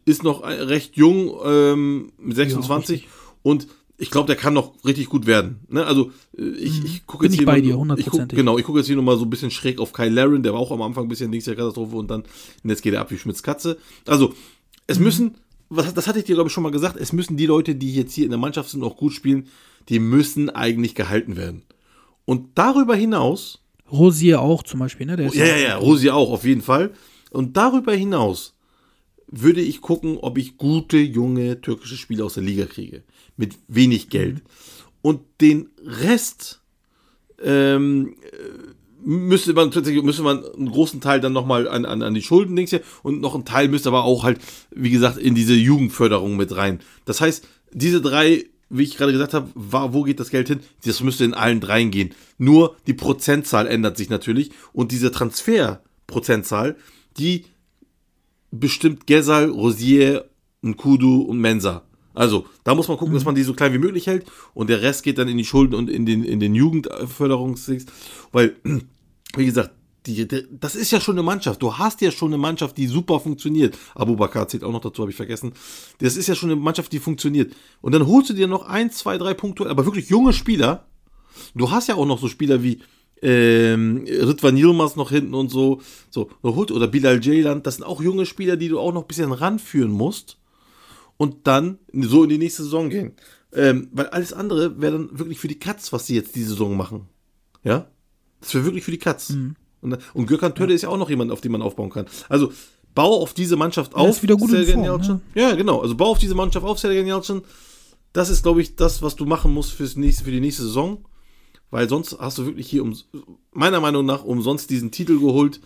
ist noch äh, recht jung, ähm, mit 26. und ich glaube, der kann noch richtig gut werden. Ne? Also äh, ich, ich gucke jetzt ich hier bei mal- dir, ich guck. Genau, ich gucke jetzt hier nochmal so ein bisschen schräg auf Kyle Laren, der war auch am Anfang ein bisschen links der Katastrophe und dann und jetzt geht er ab wie Schmitz Katze. Also es Mhm. müssen, was, das hatte ich dir glaube ich schon mal gesagt, es müssen die Leute, die jetzt hier in der Mannschaft sind, auch gut spielen, die müssen eigentlich gehalten werden. Und darüber hinaus Rosier auch zum Beispiel, ne? Ist ja, ja, ja, Rosi auch, auf jeden Fall. Und darüber hinaus würde ich gucken, ob ich gute, junge türkische Spieler aus der Liga kriege. Mit wenig Geld. Und den Rest ähm, äh, müsste man tatsächlich, müsste man einen großen Teil dann nochmal an, an, an die Schulden hier und noch ein Teil müsste aber auch halt, wie gesagt, in diese Jugendförderung mit rein. Das heißt, diese drei, wie ich gerade gesagt habe, wo geht das Geld hin? Das müsste in allen dreien gehen. Nur die Prozentzahl ändert sich natürlich und diese Transferprozentzahl, die bestimmt Gesal, Rosier, Nkudu und Mensa. Also, da muss man gucken, dass man die so klein wie möglich hält und der Rest geht dann in die Schulden und in den, in den Jugendförderungsdings, weil, wie gesagt, die, der, das ist ja schon eine Mannschaft. Du hast ja schon eine Mannschaft, die super funktioniert. Abu Bakar zählt auch noch dazu, habe ich vergessen. Das ist ja schon eine Mannschaft, die funktioniert. Und dann holst du dir noch ein, zwei, drei Punkte, aber wirklich junge Spieler. Du hast ja auch noch so Spieler wie ähm, Ritvan Yilmaz noch hinten und so, so oder Bilal Ceylan. Das sind auch junge Spieler, die du auch noch ein bisschen ranführen musst und dann so in die nächste Saison gehen. Ähm, weil alles andere wäre dann wirklich für die Katz, was sie jetzt die Saison machen. Ja? Das wäre wirklich für die Katz. Mhm. Und, und Gökhan Töre ist ja auch noch jemand, auf den man aufbauen kann. Also bau auf diese Mannschaft auf. ist wieder gut in Sergen Form, Yalcin. Ja, genau. Also bau auf diese Mannschaft auf, Sergen Yalcin. Das ist, glaube ich, das, was du machen musst fürs nächste, für die nächste Saison. Weil sonst hast du wirklich hier, um, meiner Meinung nach, umsonst diesen Titel geholt.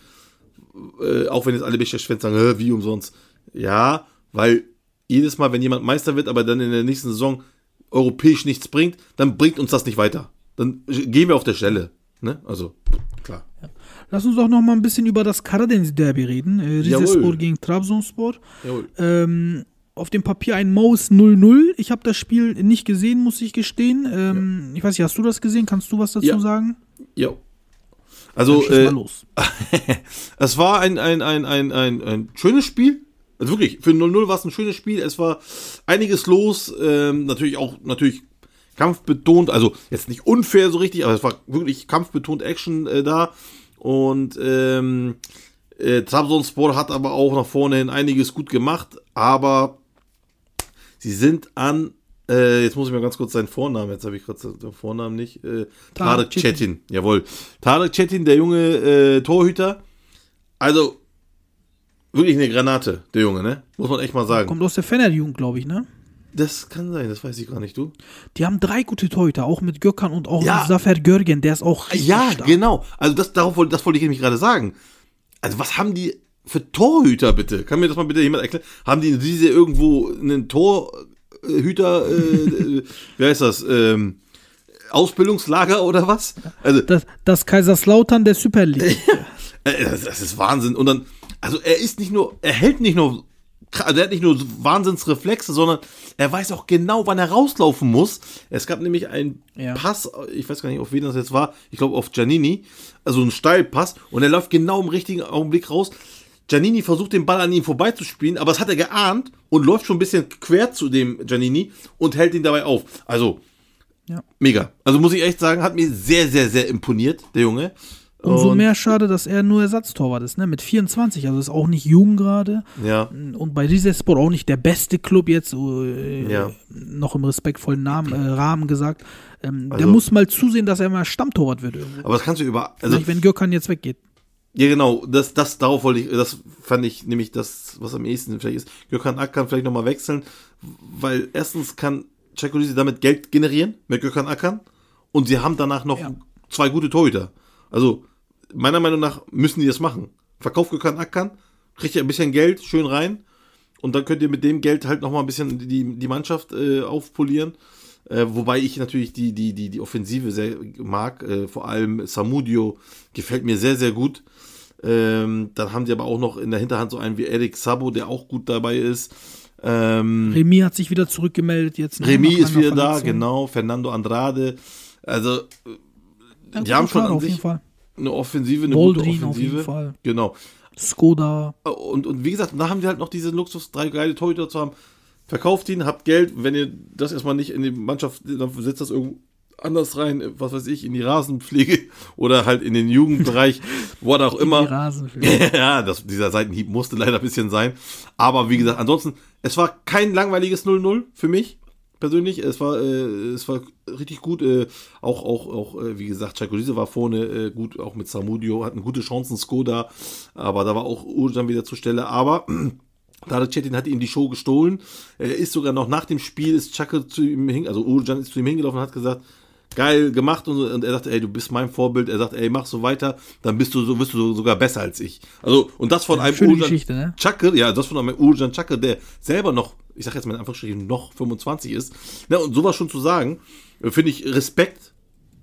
Äh, auch wenn jetzt alle Beschwert sagen, "Hä, wie umsonst. Ja, weil jedes Mal, wenn jemand Meister wird, aber dann in der nächsten Saison europäisch nichts bringt, dann bringt uns das nicht weiter. Dann gehen wir auf der Stelle. Ne? Also. Lass uns doch noch mal ein bisschen über das Karadeniz-Derby reden. Äh. Rizespor gegen Trabzonspor. Ähm, auf dem Papier ein Maus 0-0. Ich habe das Spiel nicht gesehen, muss ich gestehen. Ähm, Ich weiß nicht, hast du das gesehen? Kannst du was dazu Ja. sagen? Ja. Also, äh, es war ein, ein, ein, ein, ein, ein schönes Spiel. Also wirklich, für 0-0 war es ein schönes Spiel. Es war einiges los. Ähm, natürlich auch, natürlich kampfbetont. Also jetzt nicht unfair so richtig, aber es war wirklich kampfbetont Action äh, da. Und ähm, äh, Trabzonspor hat aber auch nach vorne hin einiges gut gemacht. Aber sie sind an, äh, jetzt muss ich mal ganz kurz seinen Vornamen, jetzt habe ich gerade den Vornamen nicht. Äh, Tarek. Çetin, jawohl. Tarek Çetin, der junge äh, Torhüter. Also wirklich eine Granate, der Junge, ne? Muss man echt mal sagen. Kommt aus der Fener-Jugend, glaube ich, ne? Das kann sein, das weiß ich gar nicht, du. Die haben drei gute Torhüter, auch mit Gökhan und auch Ja. mit Zafer Görgen, der ist auch richtig Ja, stark. genau. Also das, darauf, wollte- das wollte ich nämlich gerade sagen. Also was haben die für Torhüter bitte? Kann mir das mal bitte jemand erklären? Haben die diese irgendwo einen Torhüter, äh, wie heißt das, ähm, Ausbildungslager oder was? Also Das, das Kaiserslautern der Super League. Äh, Das, das ist Wahnsinn. Und dann, also er ist nicht nur, er hält nicht nur, also er hat nicht nur Wahnsinnsreflexe, sondern er weiß auch genau, wann er rauslaufen muss. Es gab nämlich einen Ja. Pass, ich weiß gar nicht, auf wen das jetzt war, ich glaube auf Giannini, also ein Steilpass und er läuft genau im richtigen Augenblick raus. Giannini versucht den Ball an ihm vorbeizuspielen, aber das hat er geahnt und läuft schon ein bisschen quer zu dem Giannini und hält ihn dabei auf. Also, Ja. mega. Also muss ich echt sagen, hat mir sehr, sehr, sehr imponiert, der Junge. Umso Und- mehr schade, dass er nur Ersatztorwart ist, ne? Mit 24, also ist auch nicht jung gerade. Ja, Und bei Rizespor auch nicht der beste Club jetzt, äh, Ja. noch im respektvollen Namen, äh, Rahmen gesagt. Ähm, der Also- muss mal zusehen, dass er mal Stammtorwart wird. irgendwo. aber das kannst du über. Also, Vielleicht, wenn Gökhan jetzt weggeht. ja, genau, das, das, darauf wollte ich, das fand ich nämlich das, was am ehesten vielleicht ist. Gökhan Ak kann vielleicht nochmal wechseln, weil erstens kann Çakolisi damit Geld generieren mit Gökhan Akan und sie haben danach noch Ja. zwei gute Torhüter. Also, meiner Meinung nach müssen die das machen. Verkauft Gökhan Akan, kriegt ihr ein bisschen Geld, schön rein und dann könnt ihr mit dem Geld halt nochmal ein bisschen die, die Mannschaft äh, aufpolieren. Äh, wobei ich natürlich die, die, die, die Offensive sehr mag. Äh, vor allem Samudio gefällt mir sehr, sehr gut. Ähm, dann haben die aber auch noch in der Hinterhand so einen wie Eric Sabo, der auch gut dabei ist. Ähm, Remy hat sich wieder zurückgemeldet jetzt. ne, Remy ist wieder da, Verletzung. genau. Fernando Andrade. Also, Ja, die haben schon an auf sich jeden Fall. Eine Offensive, eine Boldrin gute auf jeden Offensive. Fall. Genau. Skoda. Und, und wie gesagt, da haben die halt noch diese Luxus, drei geile Torhüter zu haben. Verkauft ihn, habt Geld. Wenn ihr das erstmal nicht in die Mannschaft, dann setzt das irgendwo anders rein, was weiß ich, in die Rasenpflege oder halt in den Jugendbereich, wo auch Die immer. Rasenfläche. ja, das, dieser Seitenhieb musste leider ein bisschen sein. Aber wie gesagt, ansonsten, es war kein langweiliges 0-0 für mich persönlich. Es war, äh, es war richtig gut. Äh, auch, auch, auch, äh, wie gesagt, Chakolise war vorne äh, gut, auch mit Samudio, hatten gute Chancen, Skoda. Aber da war auch Urjan wieder zur Stelle. Aber Tarek Cetin hat ihm die Show gestohlen. Er ist sogar noch nach dem Spiel, ist Chaka zu ihm hin, also Urjan ist zu ihm hingelaufen und hat gesagt, geil gemacht und, so. und er sagte, ey, du bist mein Vorbild. Er sagt, ey, mach so weiter, dann bist du so, bist du sogar besser als ich. Also, und das von einem schöne Urjan Geschichte, ne? Chaka, ja, das von einem Urjan Chaka, der selber noch, ich sag jetzt mal in Anführungsstrichen, noch 25 ist. Ne, und sowas schon zu sagen, äh, finde ich Respekt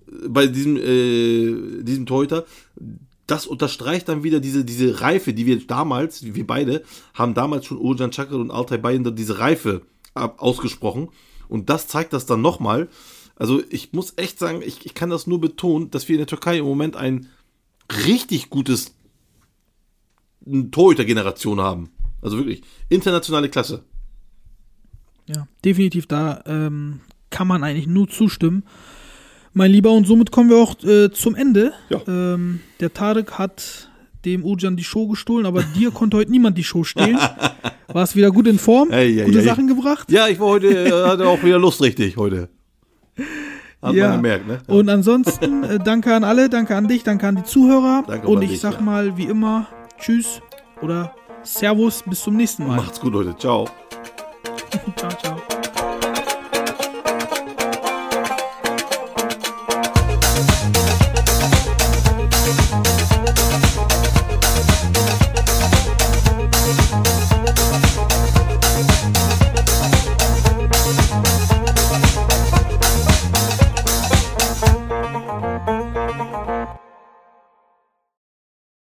äh, bei diesem, äh, diesem Torhüter. Das unterstreicht dann wieder diese, diese Reife, die wir damals, wir beide, haben damals schon Urjan Chakra und Altay Bayern diese Reife ausgesprochen. Und das zeigt das dann nochmal. Also ich muss echt sagen, ich, ich kann das nur betonen, dass wir in der Türkei im Moment ein richtig gutes Torhüter-Generation haben. Also wirklich internationale Klasse. Ja, definitiv, da ähm, kann man eigentlich nur zustimmen. Mein Lieber, und somit kommen wir auch äh, zum Ende. Ja. Ähm, der Tarek hat dem Ujan die Show gestohlen, aber dir konnte heute niemand die Show stehlen. Warst wieder gut in Form, Ei, ei, gute ei. Sachen gebracht. Ja, ich war heute, äh, hatte auch wieder Lust richtig heute. Hat Ja. man gemerkt, ne? Ja. Und ansonsten äh, danke an alle, danke an dich, danke an die Zuhörer. Danke und ich dich, sag ja. mal, wie immer, tschüss oder Servus, bis zum nächsten Mal. Macht's gut, Leute. Ciao. Ciao, ciao.